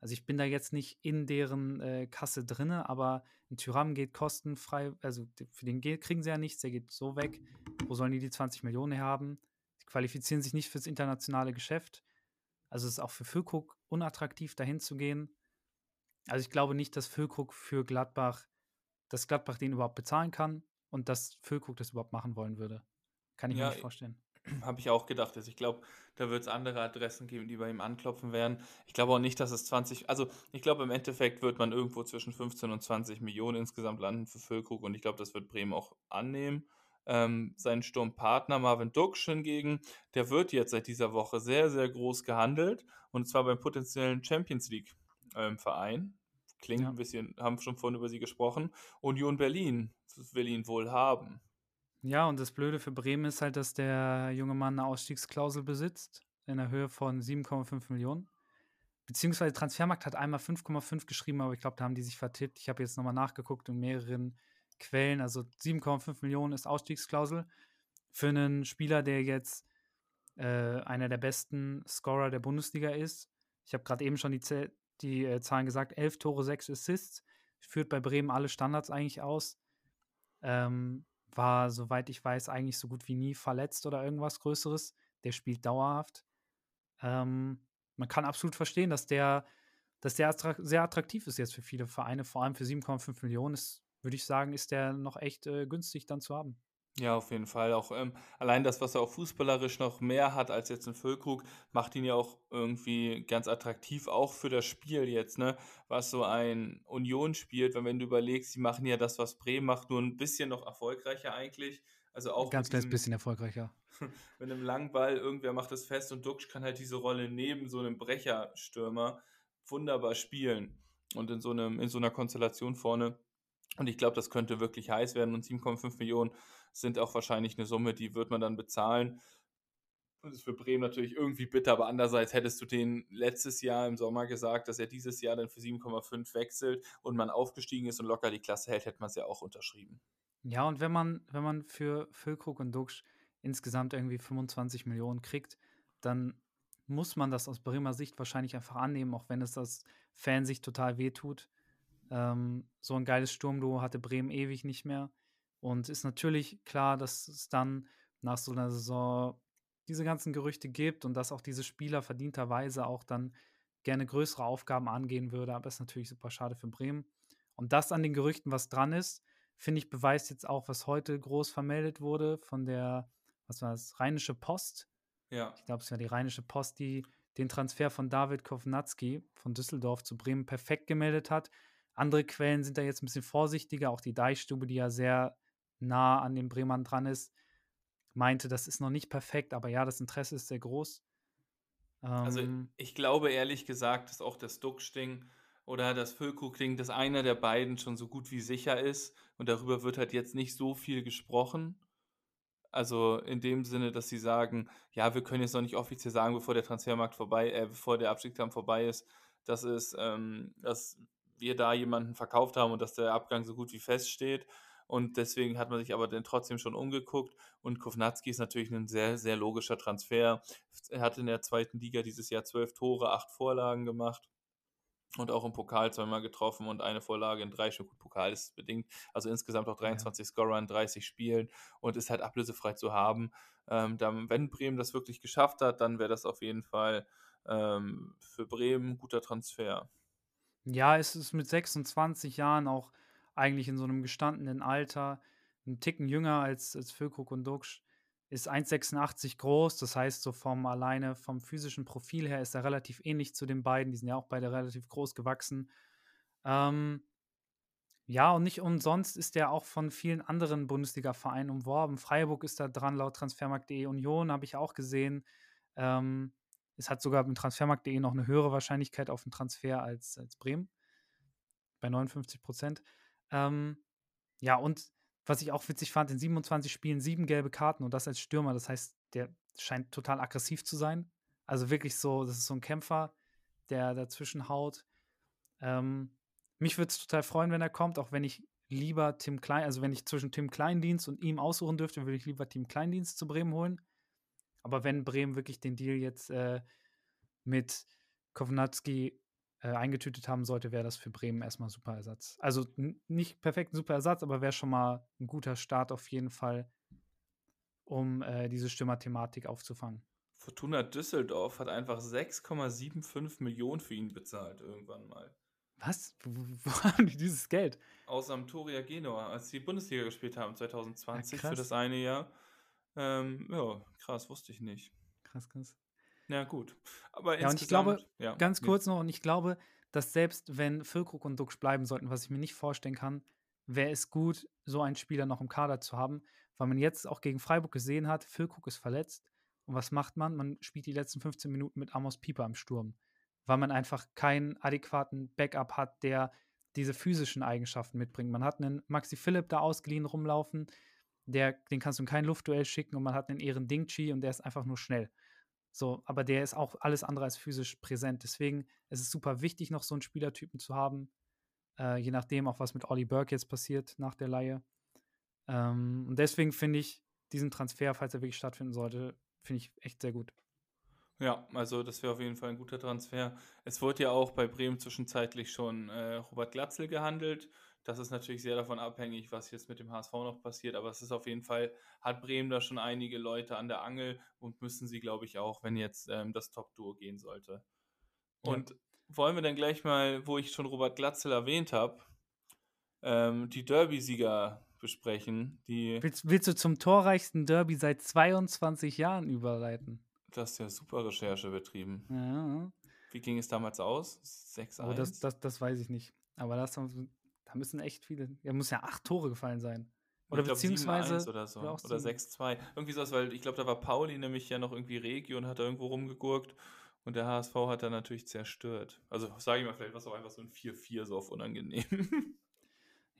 Also ich bin da jetzt nicht in deren äh, Kasse drinne, aber ein Tyram geht kostenfrei, also für den geht, kriegen sie ja nichts, der geht so weg. Wo sollen die die 20 Millionen haben? Die qualifizieren sich nicht fürs internationale Geschäft. Also es ist auch für Füllkrug unattraktiv, dahin zu gehen. Also ich glaube nicht, dass Füllkrug für Gladbach, dass Gladbach den überhaupt bezahlen kann und dass Füllkrug das überhaupt machen wollen würde. Kann ich ja, mir nicht vorstellen. (clears throat) Habe ich auch gedacht. Also ich glaube, da wird es andere Adressen geben, die bei ihm anklopfen werden. Ich glaube auch nicht, dass es 20, also ich glaube im Endeffekt wird man irgendwo zwischen 15 und 20 Millionen insgesamt landen für Füllkrug und ich glaube, das wird Bremen auch annehmen. Ähm, sein Sturmpartner Marvin Duksch hingegen, der wird jetzt seit dieser Woche sehr, sehr groß gehandelt und zwar beim potenziellen Champions League ähm, Verein. Klingt ja. ein bisschen, haben schon vorhin über sie gesprochen. Union Berlin will ihn wohl haben. Ja, und das Blöde für Bremen ist halt, dass der junge Mann eine Ausstiegsklausel besitzt in der Höhe von 7,5 Millionen. Beziehungsweise Transfermarkt hat einmal 5,5 geschrieben, aber ich glaube, da haben die sich vertippt. Ich habe jetzt nochmal nachgeguckt in mehreren Quellen. Also 7,5 Millionen ist Ausstiegsklausel für einen Spieler, der jetzt äh, einer der besten Scorer der Bundesliga ist. Ich habe gerade eben schon die, die äh, Zahlen gesagt: 11 Tore, 6 Assists. Führt bei Bremen alle Standards eigentlich aus. Ähm, war, soweit ich weiß, eigentlich so gut wie nie verletzt oder irgendwas Größeres. Der spielt dauerhaft. Ähm, man kann absolut verstehen, dass der, dass der sehr attraktiv ist jetzt für viele Vereine, vor allem für 7,5 Millionen ist, würde ich sagen, ist der noch echt äh, günstig dann zu haben. Ja, auf jeden Fall. Auch ähm, allein das, was er auch fußballerisch noch mehr hat als jetzt ein Füllkrug, macht ihn ja auch irgendwie ganz attraktiv, auch für das Spiel jetzt, ne? Was so ein Union spielt, wenn, wenn du überlegst, sie machen ja das, was Bremen macht, nur ein bisschen noch erfolgreicher eigentlich. Also auch ganz kleines bisschen erfolgreicher. (laughs) mit einem langen Ball, irgendwer macht es fest und Duxch kann halt diese Rolle neben so einem Brecherstürmer wunderbar spielen. Und in so, einem, in so einer Konstellation vorne. Und ich glaube, das könnte wirklich heiß werden und 7,5 Millionen sind auch wahrscheinlich eine Summe, die wird man dann bezahlen. Das ist für Bremen natürlich irgendwie bitter, aber andererseits hättest du den letztes Jahr im Sommer gesagt, dass er dieses Jahr dann für 7,5 wechselt und man aufgestiegen ist und locker die Klasse hält, hätte man es ja auch unterschrieben. Ja, und wenn man, wenn man für Füllkrug und Duxch insgesamt irgendwie 25 Millionen kriegt, dann muss man das aus Bremer Sicht wahrscheinlich einfach annehmen, auch wenn es das Fansicht total wehtut. Ähm, so ein geiles Sturmduo hatte Bremen ewig nicht mehr. Und ist natürlich klar, dass es dann nach so einer Saison diese ganzen Gerüchte gibt und dass auch diese Spieler verdienterweise auch dann gerne größere Aufgaben angehen würde. Aber ist natürlich super schade für Bremen. Und das an den Gerüchten, was dran ist, finde ich, beweist jetzt auch, was heute groß vermeldet wurde von der, was war das, Rheinische Post. Ja. Ich glaube, es war die Rheinische Post, die den Transfer von David Kovnatski von Düsseldorf zu Bremen perfekt gemeldet hat. Andere Quellen sind da jetzt ein bisschen vorsichtiger. Auch die Deichstube, die ja sehr nah an dem Bremern dran ist, meinte, das ist noch nicht perfekt, aber ja, das Interesse ist sehr groß. Also, ähm, also ich glaube ehrlich gesagt, dass auch das Duck-Ding oder das Füllkrug-Ding, dass einer der beiden schon so gut wie sicher ist und darüber wird halt jetzt nicht so viel gesprochen. Also in dem Sinne, dass sie sagen, ja, wir können jetzt noch nicht offiziell sagen, bevor der Transfermarkt vorbei, äh, bevor der Abstiegskampf vorbei ist, dass es, ähm, dass wir da jemanden verkauft haben und dass der Abgang so gut wie feststeht. Und deswegen hat man sich aber dann trotzdem schon umgeguckt. Und Kovnatski ist natürlich ein sehr, sehr logischer Transfer. Er hat in der zweiten Liga dieses Jahr zwölf Tore, acht Vorlagen gemacht. und auch im Pokal zweimal getroffen und eine Vorlage in drei Stück. Gut, Pokal ist bedingt, also insgesamt auch 23 ja. Scorer in 30 Spielen und ist halt ablösefrei zu haben. Ähm, dann, wenn Bremen das wirklich geschafft hat, dann wäre das auf jeden Fall ähm, für Bremen ein guter Transfer. Ja, es ist mit 26 Jahren auch eigentlich in so einem gestandenen Alter, ein Ticken jünger als, als Füllkrug und Duxch, ist 1,86 groß. Das heißt, so vom alleine vom physischen Profil her ist er relativ ähnlich zu den beiden. Die sind ja auch beide relativ groß gewachsen. Ähm, ja, und nicht umsonst ist er auch von vielen anderen Bundesliga-Vereinen umworben. Freiburg ist da dran, laut Transfermarkt.de. Union habe ich auch gesehen. Ähm, es hat sogar mit Transfermarkt.de noch eine höhere Wahrscheinlichkeit auf einen Transfer als, als Bremen. Bei 59 Prozent. Ähm, ja, und was ich auch witzig fand, in 27 Spielen sieben gelbe Karten und das als Stürmer. Das heißt, der scheint total aggressiv zu sein. Also wirklich so, das ist so ein Kämpfer, der dazwischen haut. Ähm, mich würde es total freuen, wenn er kommt, auch wenn ich lieber Tim Klein, also wenn ich zwischen Tim Kleindienst und ihm aussuchen dürfte, würde ich lieber Tim Kleindienst zu Bremen holen. Aber wenn Bremen wirklich den Deal jetzt äh, mit Kovnatski äh, eingetütet haben sollte, wäre das für Bremen erstmal super Ersatz. Also nicht perfekt ein super Ersatz, aber wäre schon mal ein guter Start auf jeden Fall, um äh, diese Stürmer-Thematik aufzufangen. Fortuna Düsseldorf hat einfach 6,75 Millionen für ihn bezahlt irgendwann mal. Was? (laughs) Wo, haben die dieses Geld? Aus Sampdoria Genua, als sie Bundesliga gespielt haben 2020 ja, für das eine Jahr. Ähm, ja, krass, wusste ich nicht. Krass, krass. Ja, gut. Aber ja, und ich glaube, ja, ganz kurz noch, und ich glaube, dass selbst wenn Füllkrug und Duxch bleiben sollten, was ich mir nicht vorstellen kann, wäre es gut, so einen Spieler noch im Kader zu haben, weil man jetzt auch gegen Freiburg gesehen hat, Füllkrug ist verletzt. Und was macht man? Man spielt die letzten 15 Minuten mit Amos Pieper im Sturm, weil man einfach keinen adäquaten Backup hat, der diese physischen Eigenschaften mitbringt. Man hat einen Maxi Philipp da ausgeliehen rumlaufen, der, den kannst du in kein Luftduell schicken und man hat einen Ehren Dingchi und der ist einfach nur schnell. So, aber der ist auch alles andere als physisch präsent. Deswegen ist es super wichtig, noch so einen Spielertypen zu haben. Äh, je nachdem auch, was mit Ollie Burke jetzt passiert nach der Laie. Ähm, und deswegen finde ich diesen Transfer, falls er wirklich stattfinden sollte, finde ich echt sehr gut. Ja, also das wäre auf jeden Fall ein guter Transfer. Es wurde ja auch bei Bremen zwischenzeitlich schon äh, Robert Glatzel gehandelt. Das ist natürlich sehr davon abhängig, was jetzt mit dem HSV noch passiert, aber es ist auf jeden Fall, hat Bremen da schon einige Leute an der Angel und müssen sie, glaube ich, auch, wenn jetzt ähm, das Top-Duo gehen sollte. Und ja. wollen wir dann gleich mal, wo ich schon Robert Glatzel erwähnt habe, ähm, die Derby-Sieger besprechen. Die willst, willst du zum torreichsten Derby seit 22 Jahren überleiten? Du hast ja super Recherche betrieben. Ja. Wie ging es damals aus? 6-1? Oh, das, das, das weiß ich nicht. Aber das da müssen echt viele. Ja, muss ja acht Tore gefallen sein. Oder glaub, beziehungsweise. oder so. Oder, oder 6-2. Irgendwie sowas, weil ich glaube, da war Pauli nämlich ja noch irgendwie Regio und hat da irgendwo rumgegurkt. Und der HSV hat da natürlich zerstört. Also sage ich mal, vielleicht war es auch einfach so ein 4-4 so auf unangenehm. (laughs)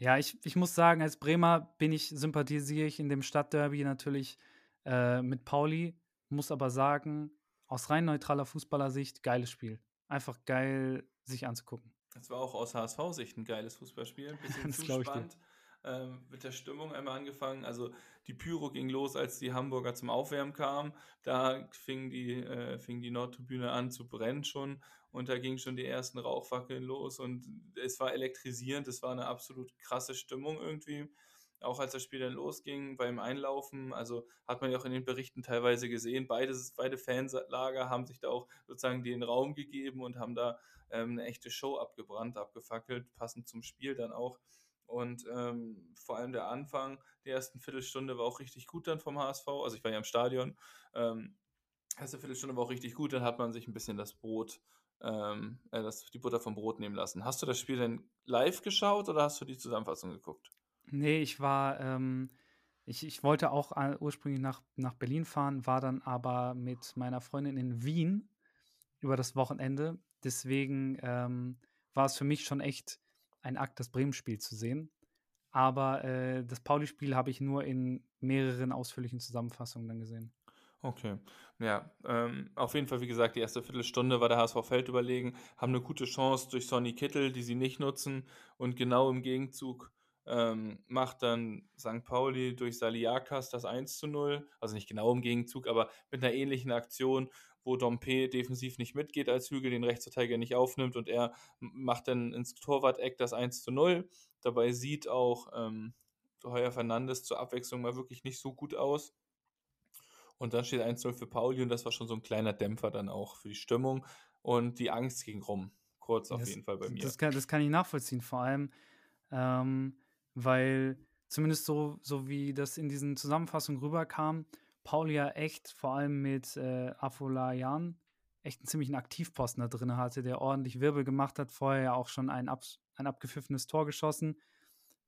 Ja, ich, ich muss sagen, als Bremer bin ich, sympathisiere ich in dem Stadtderby natürlich äh, mit Pauli. Muss aber sagen, aus rein neutraler Fußballersicht, geiles Spiel. Einfach geil, sich anzugucken. Das war auch aus HSV-Sicht ein geiles Fußballspiel. Ein (laughs) bisschen zu spannend. Ähm, mit der Stimmung einmal angefangen. Also die Pyro ging los, als die Hamburger zum Aufwärmen kamen. Da fing die, äh, fing die Nordtribüne an zu brennen schon und da gingen schon die ersten Rauchwackeln los und es war elektrisierend. Es war eine absolut krasse Stimmung irgendwie auch als das Spiel dann losging beim Einlaufen, also hat man ja auch in den Berichten teilweise gesehen, beide, beide Fanlager haben sich da auch sozusagen den Raum gegeben und haben da ähm, eine echte Show abgebrannt, abgefackelt, passend zum Spiel dann auch. Und ähm, vor allem der Anfang der ersten Viertelstunde war auch richtig gut dann vom HSV. Also ich war ja im Stadion. Ähm, erste Viertelstunde war auch richtig gut, dann hat man sich ein bisschen das Brot, ähm, äh, das, die Butter vom Brot nehmen lassen. Hast du das Spiel denn live geschaut oder hast du die Zusammenfassung geguckt? Nee, ich war, ähm, ich, ich wollte auch äh, ursprünglich nach, nach Berlin fahren, war dann aber mit meiner Freundin in Wien über das Wochenende. Deswegen ähm, war es für mich schon echt ein Akt, das Bremen-Spiel zu sehen. Aber äh, das Pauli-Spiel habe ich nur in mehreren ausführlichen Zusammenfassungen dann gesehen. Okay, ja, ähm, auf jeden Fall, wie gesagt, die erste Viertelstunde war der HSV Feld überlegen, haben eine gute Chance durch Sonny Kittel, die sie nicht nutzen und genau im Gegenzug ähm, macht dann St. Pauli durch Saliakas das 1 zu 0, also nicht genau im Gegenzug, aber mit einer ähnlichen Aktion wo Dompe defensiv nicht mitgeht als Hügel, den Rechtsverteidiger nicht aufnimmt und er macht dann ins Torwart-Eck das 1 zu 0. Dabei sieht auch ähm, Heuer Fernandes zur Abwechslung mal wirklich nicht so gut aus. Und dann steht 1-0 für Pauli und das war schon so ein kleiner Dämpfer dann auch für die Stimmung und die Angst ging rum. Kurz Das, auf jeden Fall bei mir. das, kann, das kann ich nachvollziehen, vor allem, ähm, weil zumindest so, so wie das in diesen Zusammenfassungen rüberkam, Pauli ja echt, vor allem mit äh, Afolayan, echt einen ziemlichen Aktivposten da drin hatte, der ordentlich Wirbel gemacht hat, vorher ja auch schon ein, ab, ein abgepfiffenes Tor geschossen,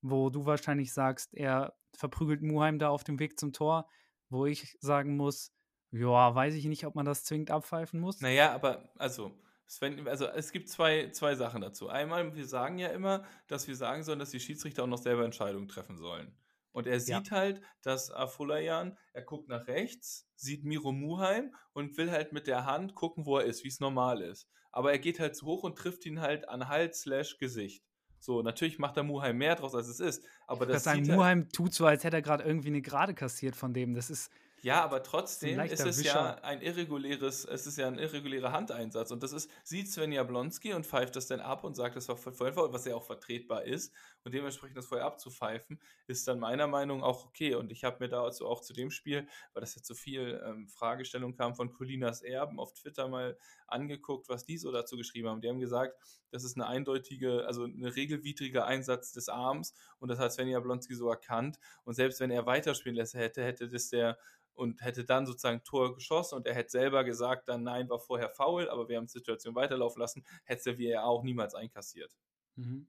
wo du wahrscheinlich sagst, er verprügelt Muheim da auf dem Weg zum Tor, wo ich sagen muss, ja, weiß ich nicht, ob man das zwingend abpfeifen muss. Naja, aber also, Sven, also es gibt zwei, zwei Sachen dazu. Einmal, wir sagen ja immer, dass wir sagen sollen, dass die Schiedsrichter auch noch selber Entscheidungen treffen sollen. Und er Ja. sieht halt, dass Afolayan, er guckt nach rechts, sieht Miro Muheim und will halt mit der Hand gucken, wo er ist, wie es normal ist. Aber er geht halt zu hoch und trifft ihn halt an Hals slash Gesicht. So, natürlich macht der Muheim mehr draus, als es ist. Aber würde das sagen, Muheim tut so, als hätte er gerade irgendwie eine Gerade kassiert von dem. Das ist, Ja, aber trotzdem ist es ja Wischer. ein irreguläres, es ist ja ein irregulärer Handeinsatz und das ist, sieht Sven Jablonski und pfeift das dann ab und sagt, das war voll voll faul, was ja auch vertretbar ist und dementsprechend das vorher abzupfeifen, ist dann meiner Meinung nach auch okay und ich habe mir dazu auch zu dem Spiel, weil das jetzt so viel ähm, Fragestellung kam von Colinas Erben auf Twitter mal angeguckt, was die so dazu geschrieben haben. Die haben gesagt, das ist eine eindeutige, also eine regelwidrige Einsatz des Arms und das hat Sven Jablonski so erkannt und selbst wenn er weiterspielen lässt hätte, hätte das der und hätte dann sozusagen Tor geschossen und er hätte selber gesagt, dann nein, war vorher faul, aber wir haben die Situation weiterlaufen lassen, hätte VAR auch niemals einkassiert. Mhm.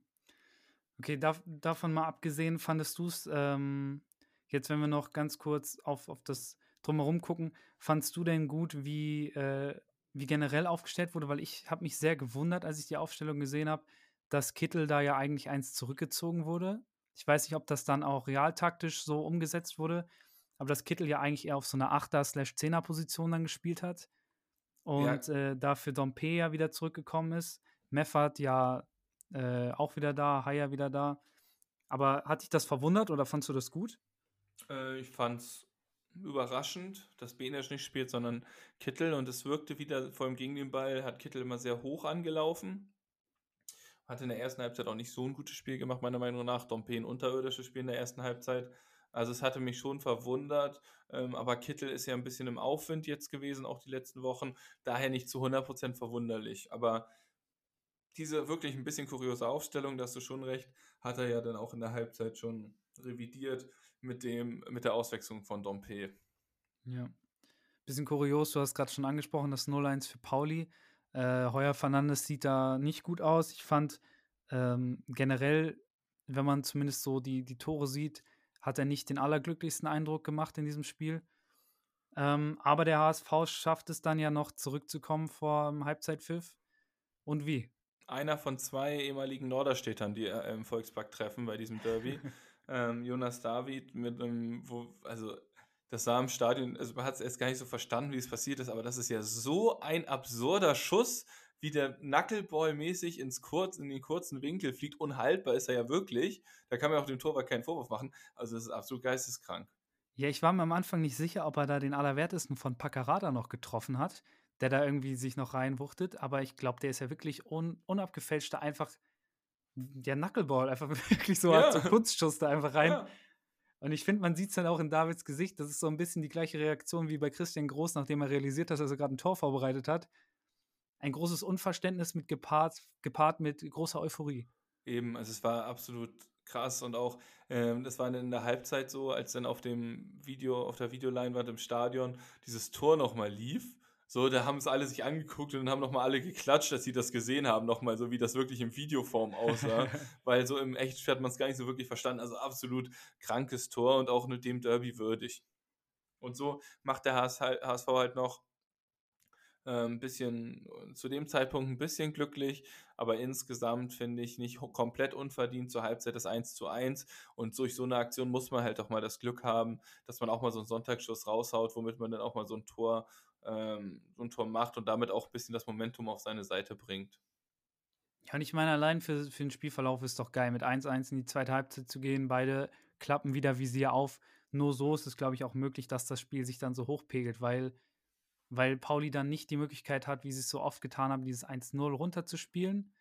Okay, dav davon mal abgesehen, fandest du es, ähm, jetzt wenn wir noch ganz kurz auf, auf das Drumherum gucken, fandst du denn gut, wie, äh, wie generell aufgestellt wurde? Weil ich habe mich sehr gewundert, als ich die Aufstellung gesehen habe, dass Kittel da ja eigentlich eins zurückgezogen wurde. Ich weiß nicht, ob das dann auch realtaktisch so umgesetzt wurde, aber dass Kittel ja eigentlich eher auf so einer 8er-10er-Position dann gespielt hat Ja, und äh, dafür Dompe ja wieder zurückgekommen ist. Meffert ja äh, auch wieder da, Haya wieder da. Aber hat dich das verwundert oder fandst du das gut? äh, ich fand es überraschend, dass Benesch nicht spielt, sondern Kittel und es wirkte wieder, vor allem gegen den Ball, hat Kittel immer sehr hoch angelaufen. Hat in der ersten Halbzeit auch nicht so ein gutes Spiel gemacht, meiner Meinung nach. Dompe ein unterirdisches Spiel in der ersten Halbzeit. Also es hatte mich schon verwundert, ähm, aber Kittel ist ja ein bisschen im Aufwind jetzt gewesen, auch die letzten Wochen. Daher nicht zu 100% verwunderlich. Aber diese wirklich ein bisschen kuriose Aufstellung, da hast du schon recht, hat er ja dann auch in der Halbzeit schon revidiert mit, dem, mit der Auswechslung von Dompe. Ja. Bisschen kurios, du hast gerade schon angesprochen, das 0-1 für Pauli. Äh, Heuer Fernandes sieht da nicht gut aus. Ich fand ähm, generell, wenn man zumindest so die, die Tore sieht, hat er nicht den allerglücklichsten Eindruck gemacht in diesem Spiel. Ähm, aber der HSV schafft es dann ja noch zurückzukommen vor dem Halbzeitpfiff. Und wie? Einer von zwei ehemaligen Norderstädtern, die äh, im Volkspark treffen bei diesem Derby. (laughs) ähm, Jonas David mit einem, wo, also das sah im Stadion, also man hat es erst gar nicht so verstanden, wie es passiert ist, aber das ist ja so ein absurder Schuss, wie der Knuckleball-mäßig ins Kurz, in den kurzen Winkel fliegt. Unhaltbar ist er ja wirklich. Da kann man auch dem Torwart keinen Vorwurf machen. Also das ist absolut geisteskrank. Ja, ich war mir am Anfang nicht sicher, ob er da den Allerwertesten von Paccarada noch getroffen hat, der da irgendwie sich noch reinwuchtet. Aber ich glaube, der ist ja wirklich un unabgefälscht da einfach der Knuckleball, einfach (laughs) wirklich so Ja. so Kunstschuss da einfach rein. Ja. Und ich finde, man sieht es dann auch in Davids Gesicht. Das ist so ein bisschen die gleiche Reaktion wie bei Christian Groß, nachdem er realisiert hat, dass er gerade ein Tor vorbereitet hat. Ein großes Unverständnis mit gepaart, gepaart mit großer Euphorie. Eben, also es war absolut krass und auch, ähm, das war in der Halbzeit so, als dann auf dem Video, auf der Videoleinwand im Stadion dieses Tor nochmal lief. So, da haben es alle sich angeguckt und dann haben nochmal alle geklatscht, dass sie das gesehen haben, nochmal so, wie das wirklich in Videoform aussah. (laughs) Weil so im Echtspiel hat man es gar nicht so wirklich verstanden. Also absolut krankes Tor und auch mit dem Derby würdig. Und so macht der HS HSV halt noch ein bisschen, zu dem Zeitpunkt ein bisschen glücklich, aber insgesamt finde ich nicht komplett unverdient zur Halbzeit das 1 zu 1 und durch so eine Aktion muss man halt auch mal das Glück haben, dass man auch mal so einen Sonntagsschuss raushaut, womit man dann auch mal so ein Tor, ähm, so ein Tor macht und damit auch ein bisschen das Momentum auf seine Seite bringt. Ja, und ich meine, allein für, für den Spielverlauf ist doch geil, mit 1-1 in die zweite Halbzeit zu gehen. Beide klappen wieder Visier auf. Nur so ist es, glaube ich, auch möglich, dass das Spiel sich dann so hochpegelt, weil weil Pauli dann nicht die Möglichkeit hat, wie sie es so oft getan haben, dieses 1-0 runterzuspielen,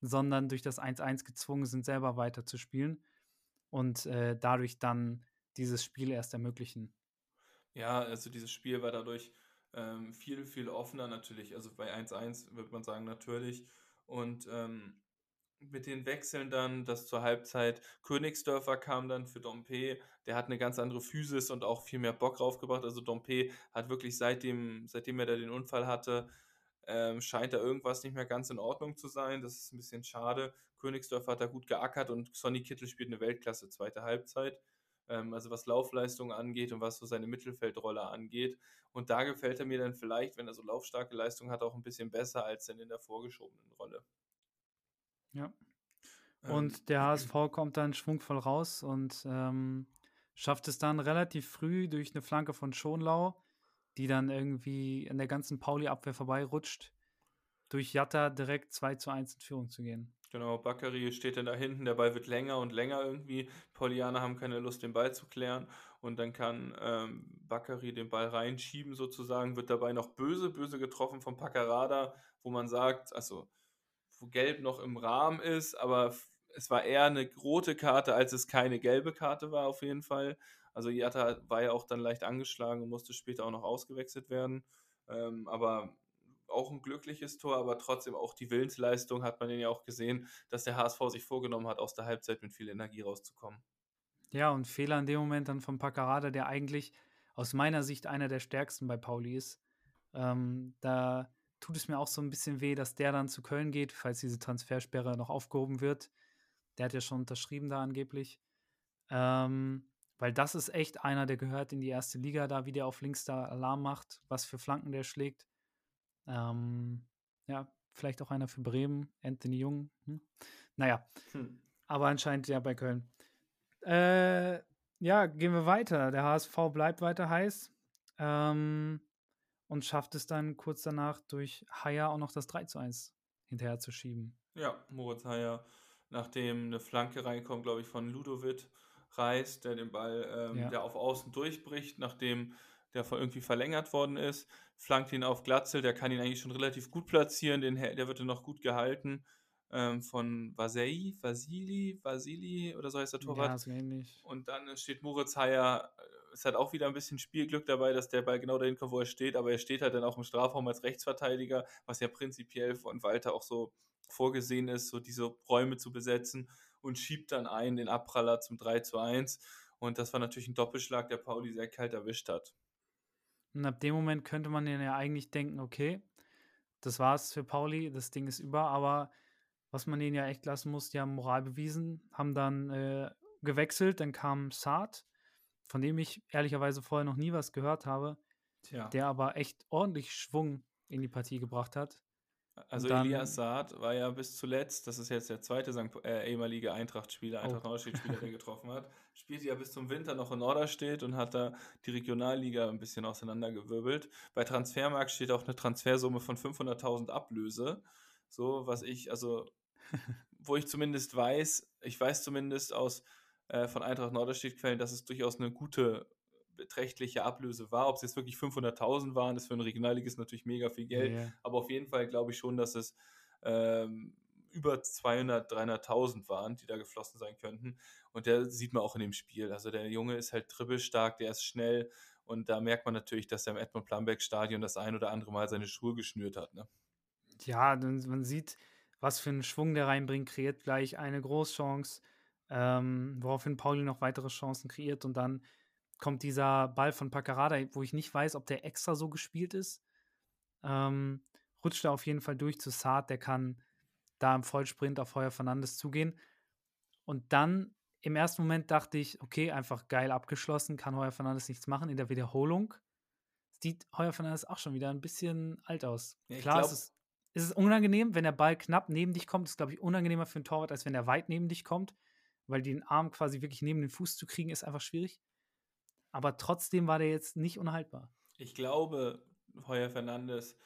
sondern durch das 1-1 gezwungen sind, selber weiterzuspielen und äh, dadurch dann dieses Spiel erst ermöglichen. Ja, also dieses Spiel war dadurch ähm, viel, viel offener natürlich. Also bei 1-1 würde man sagen natürlich. Und ähm, mit den Wechseln dann, dass zur Halbzeit Königsdörfer kam dann für Dompe, der hat eine ganz andere Physis und auch viel mehr Bock draufgebracht. Also Dompe hat wirklich seitdem, seitdem er da den Unfall hatte, ähm, scheint da irgendwas nicht mehr ganz in Ordnung zu sein. Das ist ein bisschen schade. Königsdörfer hat da gut geackert und Sonny Kittel spielt eine Weltklasse zweite Halbzeit. Ähm, also was Laufleistung angeht und was so seine Mittelfeldrolle angeht. Und da gefällt er mir dann vielleicht, wenn er so laufstarke Leistung hat, auch ein bisschen besser als denn in der vorgeschobenen Rolle. Ja. Und ähm, der HSV kommt dann schwungvoll raus und ähm, schafft es dann relativ früh durch eine Flanke von Schonlau, die dann irgendwie in der ganzen Pauli-Abwehr vorbeirutscht, durch Jatta direkt 2 zu 1 in Führung zu gehen. Genau, Bakary steht dann da hinten, der Ball wird länger und länger irgendwie. Paulianer haben keine Lust, den Ball zu klären. Und dann kann ähm, Bakary den Ball reinschieben, sozusagen, wird dabei noch böse, böse getroffen vom Paccarada, wo man sagt, also wo Gelb noch im Rahmen ist, aber es war eher eine rote Karte, als es keine gelbe Karte war, auf jeden Fall. Also Jatta war ja auch dann leicht angeschlagen und musste später auch noch ausgewechselt werden. Ähm, aber auch ein glückliches Tor, aber trotzdem auch die Willensleistung hat man ja auch gesehen, dass der HSV sich vorgenommen hat, aus der Halbzeit mit viel Energie rauszukommen. Ja, und Fehler in dem Moment dann von Paccarada, der eigentlich aus meiner Sicht einer der stärksten bei Pauli ist. Ähm, da tut es mir auch so ein bisschen weh, dass der dann zu Köln geht, falls diese Transfersperre noch aufgehoben wird. Der hat ja schon unterschrieben da angeblich. Ähm, weil das ist echt einer, der gehört in die erste Liga, da wie der auf links da Alarm macht, was für Flanken der schlägt. Ähm, ja, vielleicht auch einer für Bremen, Anthony Jung. Hm. Naja, hm. aber anscheinend ja bei Köln. Äh, ja, gehen wir weiter. Der HSV bleibt weiter heiß. Ähm, und schafft es dann kurz danach durch Haier auch noch das 3 zu 1 hinterher zu schieben. Ja, Moritz Haier, nachdem eine Flanke reinkommt, glaube ich, von Ludovic reißt, der den Ball, ähm, ja. der auf Außen durchbricht, nachdem der irgendwie verlängert worden ist, flankt ihn auf Glatzel, der kann ihn eigentlich schon relativ gut platzieren, den, der wird dann noch gut gehalten ähm, von Vasei, Vasili, Vasili oder so heißt der Torwart. Ja, so ähnlich. Und dann steht Moritz Haier es hat auch wieder ein bisschen Spielglück dabei, dass der Ball genau dahin kommt, wo er steht, aber er steht halt dann auch im Strafraum als Rechtsverteidiger, was ja prinzipiell von Walter auch so vorgesehen ist, so diese Räume zu besetzen und schiebt dann ein den Abpraller zum 3 zu 1. Und das war natürlich ein Doppelschlag, der Pauli sehr kalt erwischt hat. Und ab dem Moment könnte man ja eigentlich denken, okay, das war's für Pauli, das Ding ist über, aber was man ihnen ja echt lassen muss, die haben Moral bewiesen, haben dann äh, gewechselt, dann kam Saad, von dem ich ehrlicherweise vorher noch nie was gehört habe, Tja. der aber echt ordentlich Schwung in die Partie gebracht hat. Also dann, Elias Saad war ja bis zuletzt, das ist jetzt der zweite St. Äh, ehemalige Eintracht-Spieler, oh. Eintracht Norderstedt-Spieler, der (laughs) getroffen hat, spielte ja bis zum Winter noch in Norderstedt und hat da die Regionalliga ein bisschen auseinandergewirbelt. Bei Transfermarkt steht auch eine Transfersumme von 500.000 Ablöse. So, was ich, also, (laughs) wo ich zumindest weiß, ich weiß zumindest aus äh, von Eintracht Norderstedt Quellen, dass es durchaus eine gute beträchtliche Ablöse war. Ob es jetzt wirklich 500.000 waren, ist für einen Regionalligist natürlich mega viel Geld. Yeah. Aber auf jeden Fall glaube ich schon, dass es ähm, über 200, 300.000 waren, die da geflossen sein könnten. Und der sieht man auch in dem Spiel. Also der Junge ist halt dribbelstark, der ist schnell. Und da merkt man natürlich, dass er im Edmund Plumbeck Stadion das ein oder andere Mal seine Schuhe geschnürt hat. Ne? Ja, man sieht, was für einen Schwung der reinbringt, kreiert gleich eine Großchance ähm, woraufhin Pauli noch weitere Chancen kreiert und dann kommt dieser Ball von Paccarada, wo ich nicht weiß, ob der extra so gespielt ist. Ähm, rutscht er auf jeden Fall durch zu Saad, der kann da im Vollsprint auf Heuer Fernandes zugehen. Und dann im ersten Moment dachte ich, okay, einfach geil abgeschlossen, kann Heuer Fernandes nichts machen. In der Wiederholung sieht Heuer Fernandes auch schon wieder ein bisschen alt aus. Ja, Klar, glaub, es ist, es ist unangenehm, wenn der Ball knapp neben dich kommt. Das ist, glaube ich, unangenehmer für einen Torwart, als wenn er weit neben dich kommt weil den Arm quasi wirklich neben den Fuß zu kriegen, ist einfach schwierig. Aber trotzdem war der jetzt nicht unhaltbar. Ich glaube, Heuer Fernandes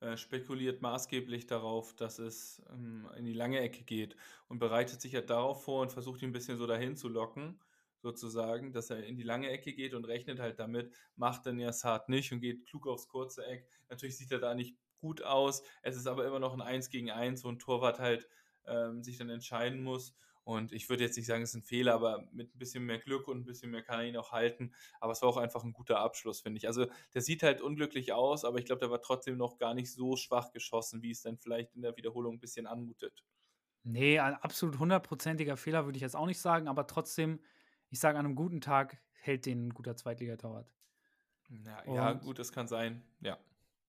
äh, spekuliert maßgeblich darauf, dass es ähm, in die lange Ecke geht und bereitet sich ja darauf vor und versucht ihn ein bisschen so dahin zu locken. sozusagen, dass er in die lange Ecke geht und rechnet halt damit, macht dann ja Saad nicht und geht klug aufs kurze Eck. Natürlich sieht er da nicht gut aus. Es ist aber immer noch ein 1 gegen 1, wo ein Torwart halt ähm, sich dann entscheiden muss. Und ich würde jetzt nicht sagen, es ist ein Fehler, aber mit ein bisschen mehr Glück und ein bisschen mehr kann er ihn auch halten. Aber es war auch einfach ein guter Abschluss, finde ich. Also der sieht halt unglücklich aus, aber ich glaube, der war trotzdem noch gar nicht so schwach geschossen, wie es dann vielleicht in der Wiederholung ein bisschen anmutet. Nee, ein absolut hundertprozentiger Fehler würde ich jetzt auch nicht sagen, aber trotzdem, ich sage, an einem guten Tag hält den ein guter Zweitligatorwart. Ja, ja, gut, das kann sein, ja.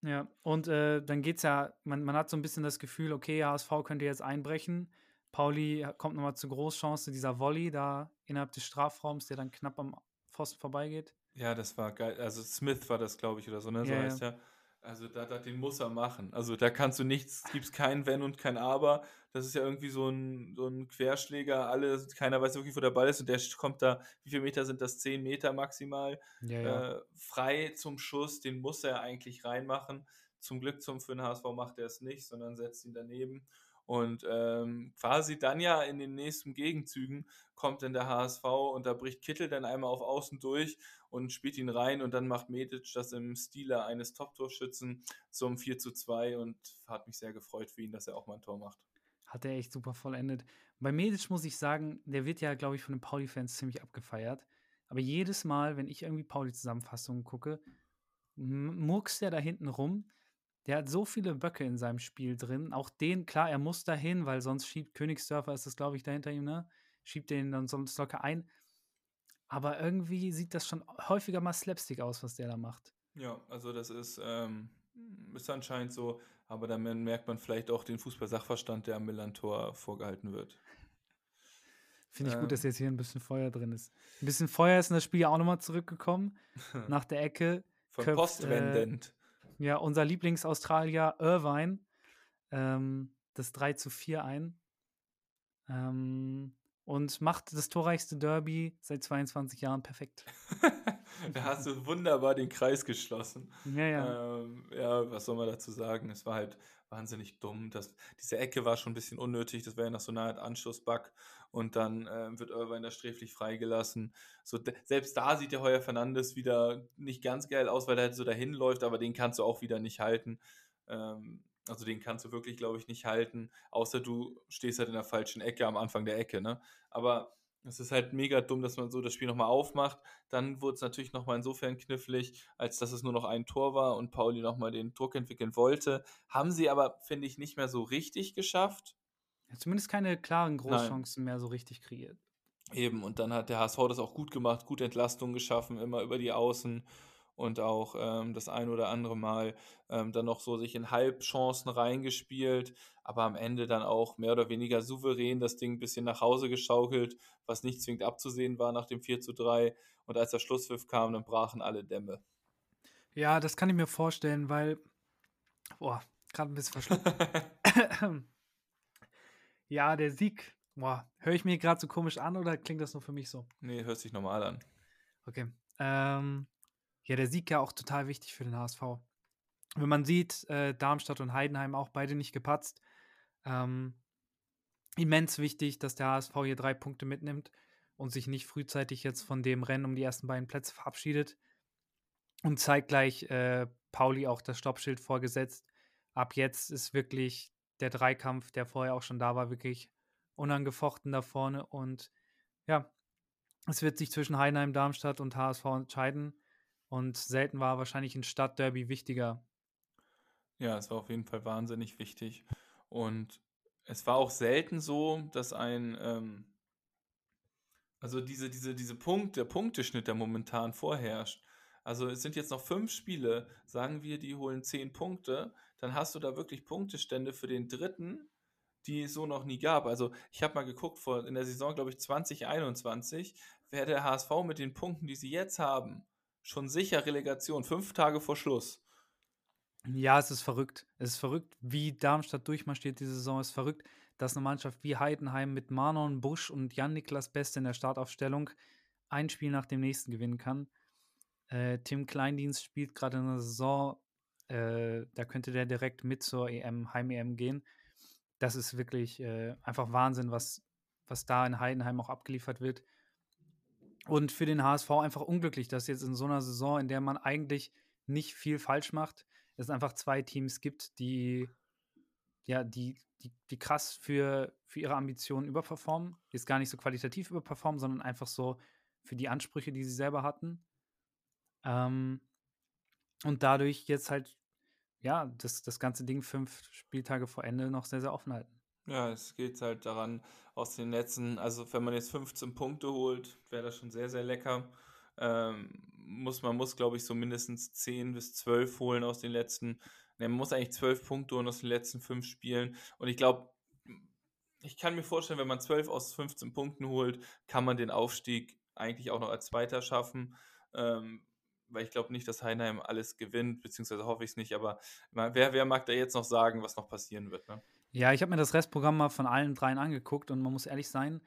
Ja, und äh, dann geht's ja, man, man hat so ein bisschen das Gefühl, okay, HSV könnte jetzt einbrechen. Pauli kommt nochmal zur Großchance, dieser Volley da innerhalb des Strafraums, der dann knapp am Pfosten vorbeigeht. Ja, das war geil. Also Smith war das, glaube ich, oder so, ne? So ja, heißt ja. Also da, da, den muss er machen. Also da kannst du nichts, gibt es kein Wenn und kein Aber. Das ist ja irgendwie so ein, so ein Querschläger, alle, keiner weiß wirklich, wo der Ball ist und der kommt da, wie viele Meter sind das? Zehn Meter maximal. Ja, ja. Äh, frei zum Schuss, den muss er eigentlich reinmachen. Zum Glück zum für den HSV macht er es nicht, sondern setzt ihn daneben. Und ähm, quasi dann ja in den nächsten Gegenzügen kommt dann der HSV und da bricht Kittel dann einmal auf Außen durch und spielt ihn rein und dann macht Medic das im Stile eines Top-Torschützen zum 4 zu 2 und hat mich sehr gefreut für ihn, dass er auch mal ein Tor macht. Hat er echt super vollendet. Bei Medic muss ich sagen, der wird ja, glaube ich, von den Pauli-Fans ziemlich abgefeiert. Aber jedes Mal, wenn ich irgendwie Pauli-Zusammenfassungen gucke, murkst er da hinten rum der hat so viele Böcke in seinem Spiel drin. Auch den, klar, er muss dahin, weil sonst schiebt Königsdörfer, ist das, glaube ich, dahinter ihm, ne? Schiebt den dann sonst locker ein. Aber irgendwie sieht das schon häufiger mal Slapstick aus, was der da macht. Ja, also das ist, ähm, ist anscheinend so, aber dann merkt man vielleicht auch den Fußball-Sachverstand, der am Millantor vorgehalten wird. Finde ich ähm, gut, dass jetzt hier ein bisschen Feuer drin ist. Ein bisschen Feuer ist in das Spiel ja auch nochmal zurückgekommen. (laughs) nach der Ecke. Von köpft, postwendend. Äh, ja, unser Lieblingsaustralier Irvine ähm, das 3 zu 4 ein ähm, und macht das torreichste Derby seit 22 Jahren perfekt. (laughs) da hast du wunderbar den Kreis geschlossen. Ja, ja. Ähm, ja, was soll man dazu sagen? Es war halt wahnsinnig dumm. Das, diese Ecke war schon ein bisschen unnötig. Das wäre ja noch so eine Art Anschlussbug. Und dann äh, wird Irvine da sträflich freigelassen. So, selbst da sieht der Heuer Fernandes wieder nicht ganz geil aus, weil er halt so dahin läuft, aber den kannst du auch wieder nicht halten. Ähm, also den kannst du wirklich, glaube ich, nicht halten, außer du stehst halt in der falschen Ecke am Anfang der Ecke. Ne? Aber es ist halt mega dumm, dass man so das Spiel nochmal aufmacht. Dann wurde es natürlich nochmal insofern knifflig, als dass es nur noch ein Tor war und Pauli nochmal den Druck entwickeln wollte. Haben sie aber, finde ich, nicht mehr so richtig geschafft. Ja, zumindest keine klaren Großchancen Nein. mehr so richtig kreiert. Eben, und dann hat der HSV das auch gut gemacht, gut Entlastung geschaffen, immer über die Außen und auch ähm, das ein oder andere Mal ähm, dann noch so sich in Halbchancen reingespielt, aber am Ende dann auch mehr oder weniger souverän das Ding ein bisschen nach Hause geschaukelt, was nicht zwingend abzusehen war nach dem 4 zu 3. Und als der Schlusspfiff kam, dann brachen alle Dämme. Ja, das kann ich mir vorstellen, weil, boah, gerade ein bisschen verschluckt. (laughs) ja, der Sieg, boah, höre ich mir gerade so komisch an oder klingt das nur für mich so? Nee, hört sich normal an. Okay. Ähm, ja, der Sieg ja auch total wichtig für den HSV. Wenn man sieht, äh, Darmstadt und Heidenheim auch beide nicht gepatzt. Ähm, immens wichtig, dass der HSV hier drei Punkte mitnimmt und sich nicht frühzeitig jetzt von dem Rennen um die ersten beiden Plätze verabschiedet. Und zeitgleich äh, Pauli auch das Stoppschild vorgesetzt. Ab jetzt ist wirklich der Dreikampf, der vorher auch schon da war, wirklich unangefochten da vorne. Und ja, es wird sich zwischen Heidenheim, Darmstadt und HSV entscheiden. Und selten war wahrscheinlich ein Stadtderby wichtiger. Ja, es war auf jeden Fall wahnsinnig wichtig. Und es war auch selten so, dass ein, ähm, also diese, diese, diese Punkt, der Punkteschnitt, der momentan vorherrscht. Also es sind jetzt noch fünf Spiele, sagen wir, die holen zehn Punkte, dann hast du da wirklich Punktestände für den dritten, die es so noch nie gab. Also ich habe mal geguckt, vor, in der Saison, glaube ich, 2021, wäre der HSV mit den Punkten, die sie jetzt haben, schon sicher Relegation, fünf Tage vor Schluss. Ja, es ist verrückt. Es ist verrückt, wie Darmstadt durchmarschiert diese Saison. Es ist verrückt, dass eine Mannschaft wie Heidenheim mit Manon, Busch und Jan-Niklas Best in der Startaufstellung ein Spiel nach dem nächsten gewinnen kann. Äh, Tim Kleindienst spielt gerade in der Saison, äh, da könnte der direkt mit zur EM, Heim-EM gehen. Das ist wirklich äh, einfach Wahnsinn, was, was da in Heidenheim auch abgeliefert wird. Und für den HSV einfach unglücklich, dass jetzt in so einer Saison, in der man eigentlich nicht viel falsch macht, es einfach zwei Teams gibt, die ja, die, die, die krass für, für ihre Ambitionen überperformen. Jetzt gar nicht so qualitativ überperformen, sondern einfach so für die Ansprüche, die sie selber hatten. Ähm, und dadurch jetzt halt, ja, das, das ganze Ding fünf Spieltage vor Ende noch sehr, sehr offen halten. Ja, es geht halt daran, aus den letzten, also wenn man jetzt 15 Punkte holt, wäre das schon sehr, sehr lecker. Ähm, muss, man muss, glaube ich, so mindestens 10 bis 12 holen aus den letzten. Ne, man muss eigentlich 12 Punkte holen aus den letzten 5 Spielen. Und ich glaube, ich kann mir vorstellen, wenn man 12 aus 15 Punkten holt, kann man den Aufstieg eigentlich auch noch als Zweiter schaffen. Ähm, weil ich glaube nicht, dass Heinheim alles gewinnt, beziehungsweise hoffe ich es nicht, aber wer, wer mag da jetzt noch sagen, was noch passieren wird? Ne? Ja, ich habe mir das Restprogramm mal von allen dreien angeguckt und man muss ehrlich sein,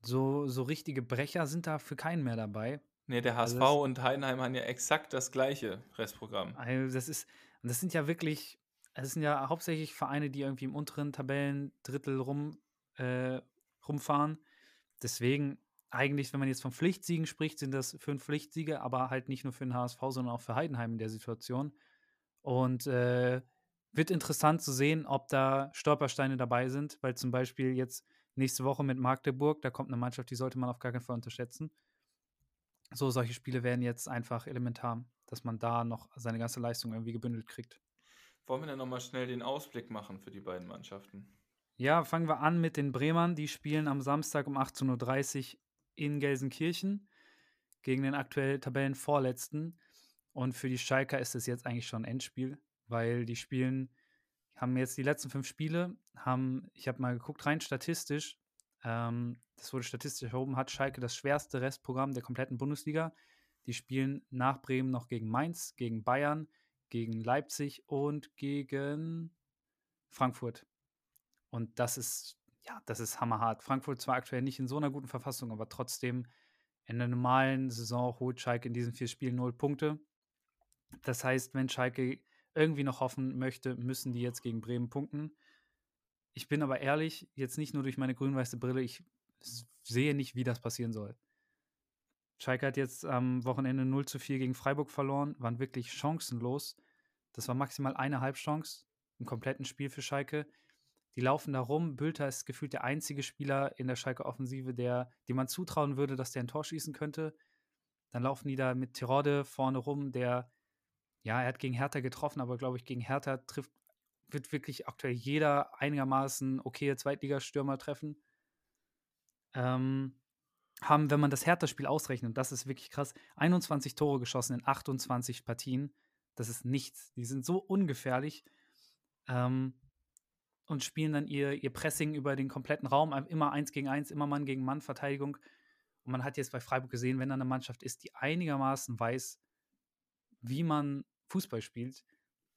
so, so richtige Brecher sind da für keinen mehr dabei. Nee, der HSV also und Heidenheim haben ja exakt das gleiche Restprogramm. Also das ist, das sind ja wirklich, das sind ja hauptsächlich Vereine, die irgendwie im unteren Tabellendrittel rum, äh, rumfahren. Deswegen, eigentlich, wenn man jetzt von Pflichtsiegen spricht, sind das fünf Pflichtsiege, aber halt nicht nur für den HSV, sondern auch für Heidenheim in der Situation. Und äh, wird interessant zu sehen, ob da Stolpersteine dabei sind, weil zum Beispiel jetzt nächste Woche mit Magdeburg, da kommt eine Mannschaft, die sollte man auf gar keinen Fall unterschätzen. So, solche Spiele werden jetzt einfach elementar, dass man da noch seine ganze Leistung irgendwie gebündelt kriegt. Wollen wir dann nochmal schnell den Ausblick machen für die beiden Mannschaften? Ja, fangen wir an mit den Bremern. Die spielen am Samstag um 18.30 Uhr in Gelsenkirchen gegen den aktuell Tabellenvorletzten. Und für die Schalker ist es jetzt eigentlich schon ein Endspiel weil die spielen, haben jetzt die letzten fünf Spiele, haben, ich habe mal geguckt, rein statistisch, ähm, das wurde statistisch erhoben, hat Schalke das schwerste Restprogramm der kompletten Bundesliga. Die spielen nach Bremen noch gegen Mainz, gegen Bayern, gegen Leipzig und gegen Frankfurt. Und das ist, ja, das ist hammerhart. Frankfurt zwar aktuell nicht in so einer guten Verfassung, aber trotzdem in der normalen Saison holt Schalke in diesen vier Spielen null Punkte. Das heißt, wenn Schalke irgendwie noch hoffen möchte, müssen die jetzt gegen Bremen punkten. Ich bin aber ehrlich, jetzt nicht nur durch meine grün-weiße Brille, ich sehe nicht, wie das passieren soll. Schalke hat jetzt am Wochenende 0 zu 4 gegen Freiburg verloren, waren wirklich chancenlos. Das war maximal eine Halbchance im kompletten Spiel für Schalke. Die laufen da rum. Bülter ist gefühlt der einzige Spieler in der Schalke-Offensive, der, dem man zutrauen würde, dass der ein Tor schießen könnte. Dann laufen die da mit Tirode vorne rum, der ja, er hat gegen Hertha getroffen, aber glaube ich, gegen Hertha trifft, wird wirklich aktuell jeder einigermaßen okay Zweitligastürmer treffen. Ähm, haben, wenn man das Hertha-Spiel ausrechnet, das ist wirklich krass, 21 Tore geschossen in 28 Partien. Das ist nichts. Die sind so ungefährlich ähm, und spielen dann ihr, ihr Pressing über den kompletten Raum, immer eins gegen eins, immer Mann gegen Mann Verteidigung. Und man hat jetzt bei Freiburg gesehen, wenn da eine Mannschaft ist, die einigermaßen weiß, wie man Fußball spielt,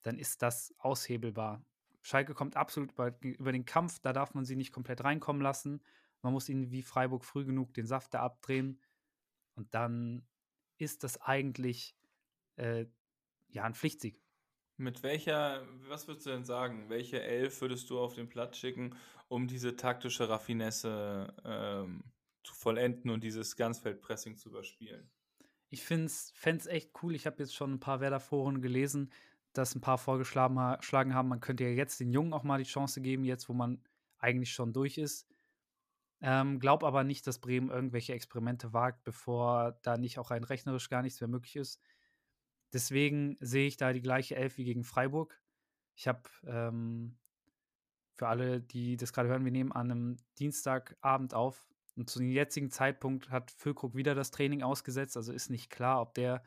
dann ist das aushebelbar. Schalke kommt absolut über, den Kampf, da darf man sie nicht komplett reinkommen lassen. Man muss ihnen wie Freiburg früh genug den Saft da abdrehen. Und dann ist das eigentlich äh, ja ein Pflichtsieg. Mit welcher, was würdest du denn sagen, welche Elf würdest du auf den Platz schicken, um diese taktische Raffinesse ähm, zu vollenden und dieses Ganzfeldpressing zu überspielen? Ich finde es echt cool. Ich habe jetzt schon ein paar Werder-Foren gelesen, dass ein paar vorgeschlagen haben, man könnte ja jetzt den Jungen auch mal die Chance geben, jetzt wo man eigentlich schon durch ist. Ähm, glaub aber nicht, dass Bremen irgendwelche Experimente wagt, bevor da nicht auch rein rechnerisch gar nichts mehr möglich ist. Deswegen sehe ich da die gleiche Elf wie gegen Freiburg. Ich habe ähm, für alle, die das gerade hören, wir nehmen an einem Dienstagabend auf. Und zu dem jetzigen Zeitpunkt hat Füllkrug wieder das Training ausgesetzt, also ist nicht klar, ob der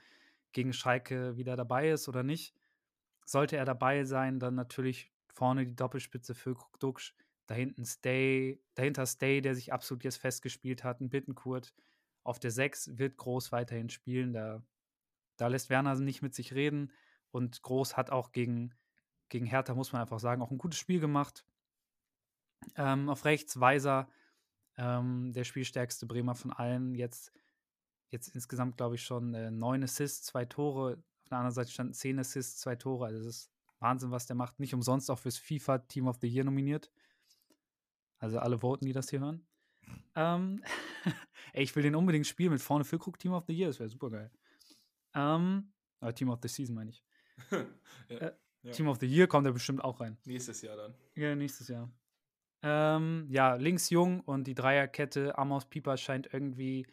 gegen Schalke wieder dabei ist oder nicht. Sollte er dabei sein, dann natürlich vorne die Doppelspitze Füllkrug Duxch, dahinten Stay, dahinter Stay, der sich absolut jetzt festgespielt hat, ein Bittenkurt. Auf der 6 wird Groß weiterhin spielen, da, da lässt Werner nicht mit sich reden und Groß hat auch gegen, gegen Hertha, muss man einfach sagen, auch ein gutes Spiel gemacht. Ähm, auf rechts Weiser, ähm, der spielstärkste Bremer von allen. Jetzt, jetzt insgesamt, glaube ich, schon äh, neun Assists, zwei Tore. Auf der anderen Seite standen zehn Assists, zwei Tore. Also, das ist Wahnsinn, was der macht. Nicht umsonst auch fürs FIFA Team of the Year nominiert. Also, alle voten, die das hier hören. Ähm, (laughs) ey, ich will den unbedingt spielen mit vorne Füllkrug Team of the Year, das wäre super geil. Ähm, äh, Team of the Season meine ich. (laughs) ja, Äh, ja. Team of the Year kommt er bestimmt auch rein. Nächstes Jahr dann. Ja, nächstes Jahr. Ähm, ja, links jung und die Dreierkette. Amos Pieper scheint irgendwie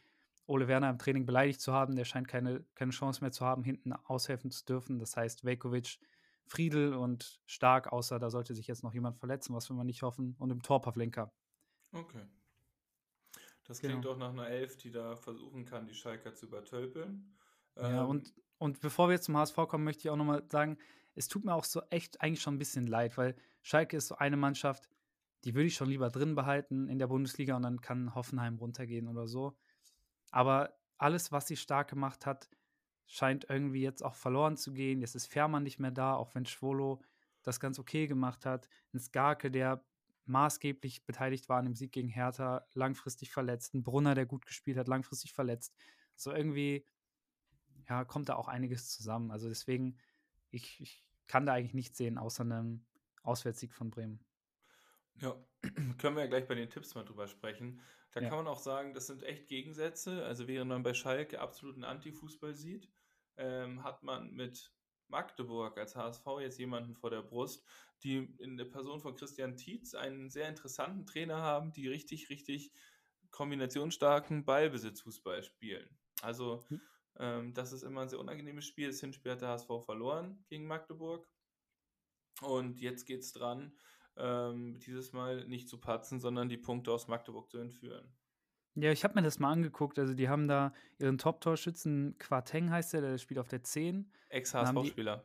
Ole Werner im Training beleidigt zu haben. Der scheint keine, keine Chance mehr zu haben, hinten aushelfen zu dürfen. Das heißt, Velkovic, Friedel und Stark, außer da sollte sich jetzt noch jemand verletzen, was wir mal nicht hoffen. Und im Tor Pavlenka. Okay. Das Genau. klingt auch nach einer Elf, die da versuchen kann, die Schalker zu übertölpeln. Ja, Ähm, und, und bevor wir jetzt zum HSV kommen, möchte ich auch nochmal sagen, es tut mir auch so echt eigentlich schon ein bisschen leid, weil Schalke ist so eine Mannschaft, die würde ich schon lieber drin behalten in der Bundesliga und dann kann Hoffenheim runtergehen oder so. Aber alles, was sie stark gemacht hat, scheint irgendwie jetzt auch verloren zu gehen. Jetzt ist Fährmann nicht mehr da, auch wenn Schwolo das ganz okay gemacht hat. Ein Skarke, der maßgeblich beteiligt war an dem Sieg gegen Hertha, langfristig verletzt. Ein Brunner, der gut gespielt hat, langfristig verletzt. So irgendwie, ja, kommt da auch einiges zusammen. Also deswegen, ich, ich kann da eigentlich nichts sehen, außer einem Auswärtssieg von Bremen. Ja, (clears throat) können wir ja gleich bei den Tipps mal drüber sprechen. Da Ja. kann man auch sagen, das sind echt Gegensätze. Also während man bei Schalke absoluten Anti-Fußball sieht, ähm, hat man mit Magdeburg als HSV jetzt jemanden vor der Brust, die in der Person von Christian Tietz einen sehr interessanten Trainer haben, die richtig, richtig kombinationsstarken Ballbesitzfußball spielen. Also Hm. ähm, das ist immer ein sehr unangenehmes Spiel. Das Hinspiel hat der HSV verloren gegen Magdeburg. Und jetzt geht es dran, ähm, dieses Mal nicht zu patzen, sondern die Punkte aus Magdeburg zu entführen. Ja, ich habe mir das mal angeguckt. Also, die haben da ihren Top-Torschützen, Quateng heißt der, der spielt auf der 10. haben die- Ex-HSV-Spieler.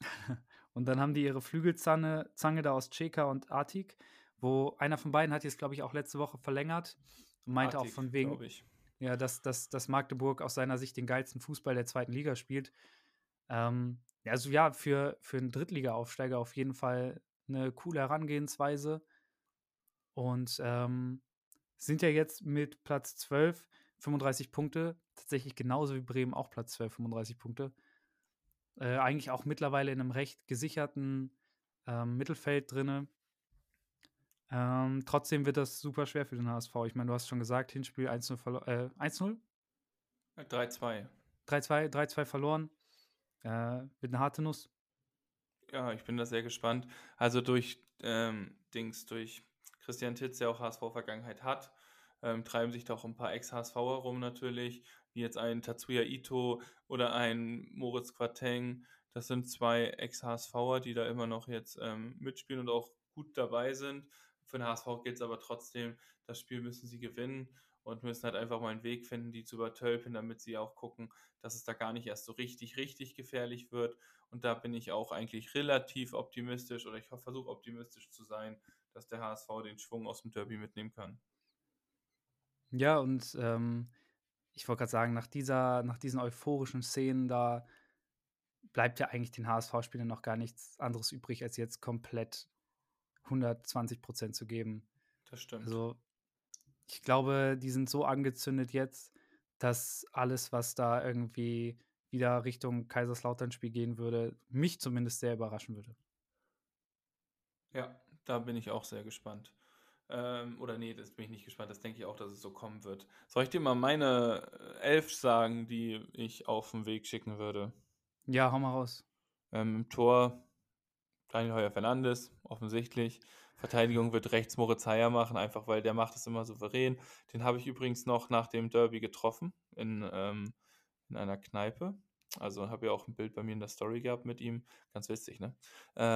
(laughs) Und dann haben die ihre Flügelzange Zange da aus Cheka und Artik, wo einer von beiden hat jetzt, glaube ich, auch letzte Woche verlängert und meinte auch Artig, von wegen, ja, dass, dass, dass Magdeburg aus seiner Sicht den geilsten Fußball der zweiten Liga spielt. Ähm, also ja, für, für einen Drittliga-Aufsteiger auf jeden Fall eine coole Herangehensweise. Und ähm, sind ja jetzt mit Platz 12, 35 Punkte, tatsächlich genauso wie Bremen auch Platz 12, 35 Punkte. Äh, eigentlich auch mittlerweile in einem recht gesicherten ähm, Mittelfeld drinne. Ähm, trotzdem wird das super schwer für den HSV. Ich meine, du hast schon gesagt, Hinspiel 1-0 verlo- äh, 1-0, 3-2. 3-2, 3-2 verloren. Äh, wird eine harte Nuss. Ja, ich bin da sehr gespannt. Also durch ähm, Dings, durch Christian Titz, der auch HSV-Vergangenheit hat, ähm, treiben sich da auch ein paar Ex-HSV herum natürlich, wie jetzt ein Tatsuya Ito oder ein Moritz Quateng. Das sind zwei Ex-HSVer, die da immer noch jetzt ähm, mitspielen und auch gut dabei sind. Für den HSV geht es aber trotzdem, das Spiel müssen sie gewinnen und müssen halt einfach mal einen Weg finden, die zu übertölpen, damit sie auch gucken, dass es da gar nicht erst so richtig, richtig gefährlich wird. Und da bin ich auch eigentlich relativ optimistisch oder ich versuche optimistisch zu sein, dass der HSV den Schwung aus dem Derby mitnehmen kann. Ja, und ähm, ich wollte gerade sagen, nach, dieser, nach diesen euphorischen Szenen, da bleibt ja eigentlich den HSV-Spielern noch gar nichts anderes übrig, als jetzt komplett 120 Prozent zu geben. Das stimmt. Also, ich glaube, die sind so angezündet jetzt, dass alles, was da irgendwie wieder Richtung Kaiserslautern-Spiel gehen würde, mich zumindest sehr überraschen würde. Ja, da bin ich auch sehr gespannt. Ähm, oder nee, das bin ich nicht gespannt. Das denke ich auch, dass es so kommen wird. Soll ich dir mal meine äh, elf sagen, die ich auf den Weg schicken würde? Ja, hau mal raus. Ähm, Im Tor Daniel Heuer Fernandes, offensichtlich. Verteidigung wird rechts Moritz Heyer machen, einfach weil der macht es immer souverän. Den habe ich übrigens noch nach dem Derby getroffen in, ähm, in einer Kneipe. Also habe ja auch ein Bild bei mir in der Story gehabt mit ihm. Ganz witzig, ne?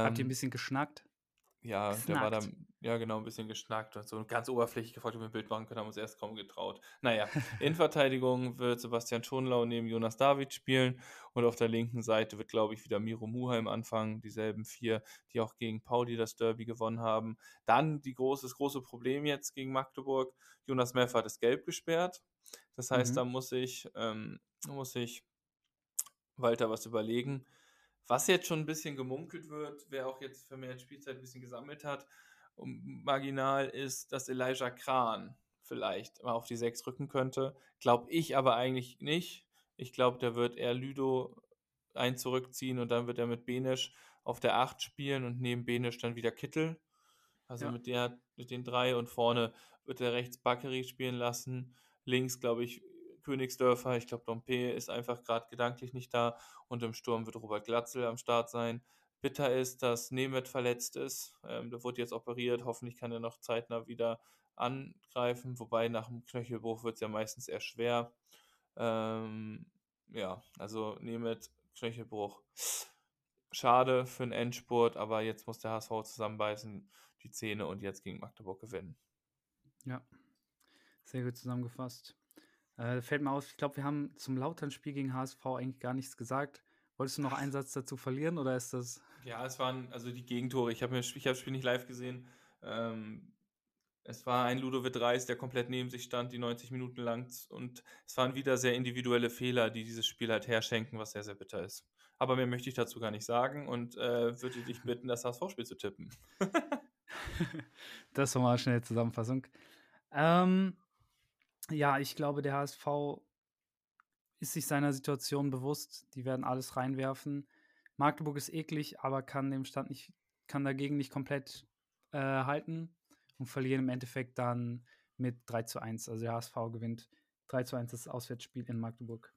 Habt ihr ein Ähm, bisschen geschnackt? Ja, der war da, ja genau, ein bisschen geschnackt und so ganz oberflächlich gefragt, ob wir ein Bild machen können, haben uns erst kaum getraut. Naja, in Verteidigung wird Sebastian Schonlau neben Jonas David spielen und auf der linken Seite wird, glaube ich, wieder Miro Muheim anfangen, dieselben vier, die auch gegen Pauli das Derby gewonnen haben. Dann die große, das große Problem jetzt gegen Magdeburg, Jonas Meffert ist gelb gesperrt. Das heißt, Mhm. da muss ich, ähm, muss ich Walter was überlegen. Was jetzt schon ein bisschen gemunkelt wird, wer auch jetzt vermehrt Spielzeit ein bisschen gesammelt hat, um, marginal ist, dass Elijah Kran vielleicht mal auf die 6 rücken könnte. Glaube ich aber eigentlich nicht. Ich glaube, der wird eher Ludo ein zurückziehen und dann wird er mit Benisch auf der 8 spielen und neben Benisch dann wieder Kittel. Also Ja. mit der, mit den drei und vorne wird er rechts Bakkeri spielen lassen. Links, glaube ich, Königsdörfer. Ich glaube, Dompe ist einfach gerade gedanklich nicht da. Und im Sturm wird Robert Glatzel am Start sein. Bitter ist, dass Nemeth verletzt ist. Ähm, der wurde jetzt operiert. Hoffentlich kann er noch zeitnah wieder angreifen. Wobei nach dem Knöchelbruch wird es ja meistens eher schwer. Ähm, ja, also Nemeth, Knöchelbruch. Schade für den Endspurt, aber jetzt muss der HSV zusammenbeißen, die Zähne und jetzt gegen Magdeburg gewinnen. Ja, sehr gut zusammengefasst. Äh, fällt mir auf, ich glaube, wir haben zum Lautern-Spiel gegen HSV eigentlich gar nichts gesagt. Wolltest du noch einen Satz dazu verlieren oder ist das. Ja, es waren also die Gegentore. Ich habe hab das Spiel nicht live gesehen. Ähm, es war ein Ludovic Reis, der komplett neben sich stand, die 90 Minuten lang. Und es waren wieder sehr individuelle Fehler, die dieses Spiel halt herschenken, was sehr, sehr bitter ist. Aber mehr möchte ich dazu gar nicht sagen und äh, würde dich (laughs) bitten, das HSV-Spiel zu tippen. (laughs) das war mal eine schnelle Zusammenfassung. Ähm, ja, ich glaube, der HSV ist sich seiner Situation bewusst. Die werden alles reinwerfen. Magdeburg ist eklig, aber kann dem Stand nicht, kann dagegen nicht komplett äh, halten und verlieren im Endeffekt dann mit 3 zu 1. Also der HSV gewinnt 3 zu 1 das Auswärtsspiel in Magdeburg.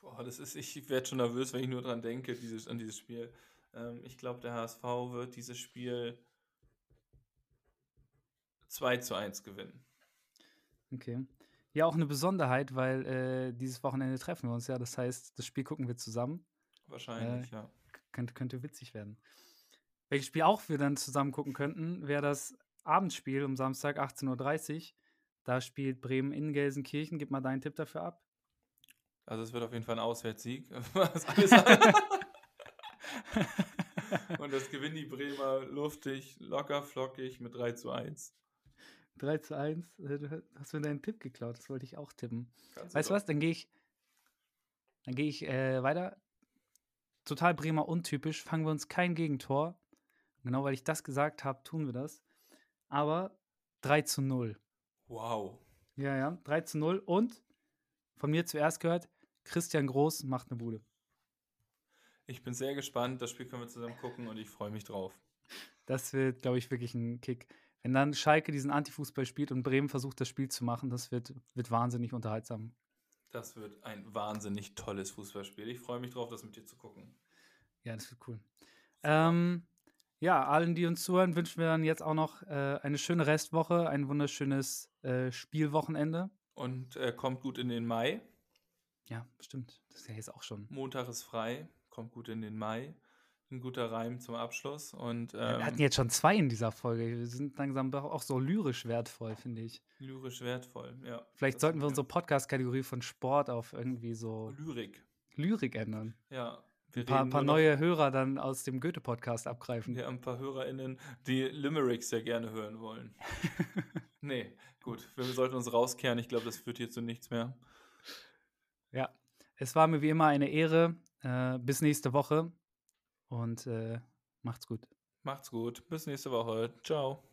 Boah, das ist, ich werde schon nervös, wenn ich nur dran denke, dieses, an dieses Spiel. Ähm, ich glaube, der HSV wird dieses Spiel 2 zu 1 gewinnen. Okay. Ja, auch eine Besonderheit, weil äh, dieses Wochenende treffen wir uns ja. Das heißt, das Spiel gucken wir zusammen. Wahrscheinlich, äh, ja. Könnte, könnte witzig werden. Welches Spiel auch wir dann zusammen gucken könnten, wäre das Abendspiel um Samstag 18.30 Uhr. Da spielt Bremen in Gelsenkirchen. Gib mal deinen Tipp dafür ab. Also es wird auf jeden Fall ein Auswärtssieg. (laughs) (laughs) Und das gewinnen die Bremer luftig, locker, flockig mit 3 zu 1. 3 zu 1. Äh, du hast mir deinen Tipp geklaut, das wollte ich auch tippen. Kannst weißt du was? Dann gehe ich, dann gehe ich äh, weiter. Total Bremer untypisch. Fangen wir uns kein Gegentor. Genau, weil ich das gesagt habe, tun wir das. Aber 3 zu 0. Wow. Ja, ja, 3 zu 0. Und von mir zuerst gehört, Christian Groß macht eine Bude. Ich bin sehr gespannt. Das Spiel können wir zusammen gucken und ich freue mich drauf. Das wird, glaube ich, wirklich ein Kick. Wenn dann Schalke diesen Antifußball spielt und Bremen versucht, das Spiel zu machen, das wird, wird wahnsinnig unterhaltsam. Das wird ein wahnsinnig tolles Fußballspiel. Ich freue mich drauf, das mit dir zu gucken. Ja, das wird cool. Ähm, ja, allen, die uns zuhören, wünschen wir dann jetzt auch noch äh, eine schöne Restwoche, ein wunderschönes äh, Spielwochenende. Und äh, kommt gut in den Mai. Ja, stimmt. Das ist ja jetzt auch schon. Montag ist frei, kommt gut in den Mai ein guter Reim zum Abschluss. Und, ähm, wir hatten jetzt schon zwei in dieser Folge. Wir sind langsam auch so lyrisch wertvoll, finde ich. Lyrisch wertvoll, ja. Vielleicht sollten wir unsere Podcast-Kategorie von Sport auf irgendwie so Lyrik. Lyrik ändern. Ja. Wir ein paar, paar neue Hörer dann aus dem Goethe-Podcast abgreifen. Ja, ein paar HörerInnen, die Limericks sehr gerne hören wollen. (laughs) nee, gut. Wir sollten uns rauskehren. Ich glaube, das führt hier zu nichts mehr. Ja, es war mir wie immer eine Ehre. Äh, bis nächste Woche und äh, macht's gut. Macht's gut. Bis nächste Woche. Ciao.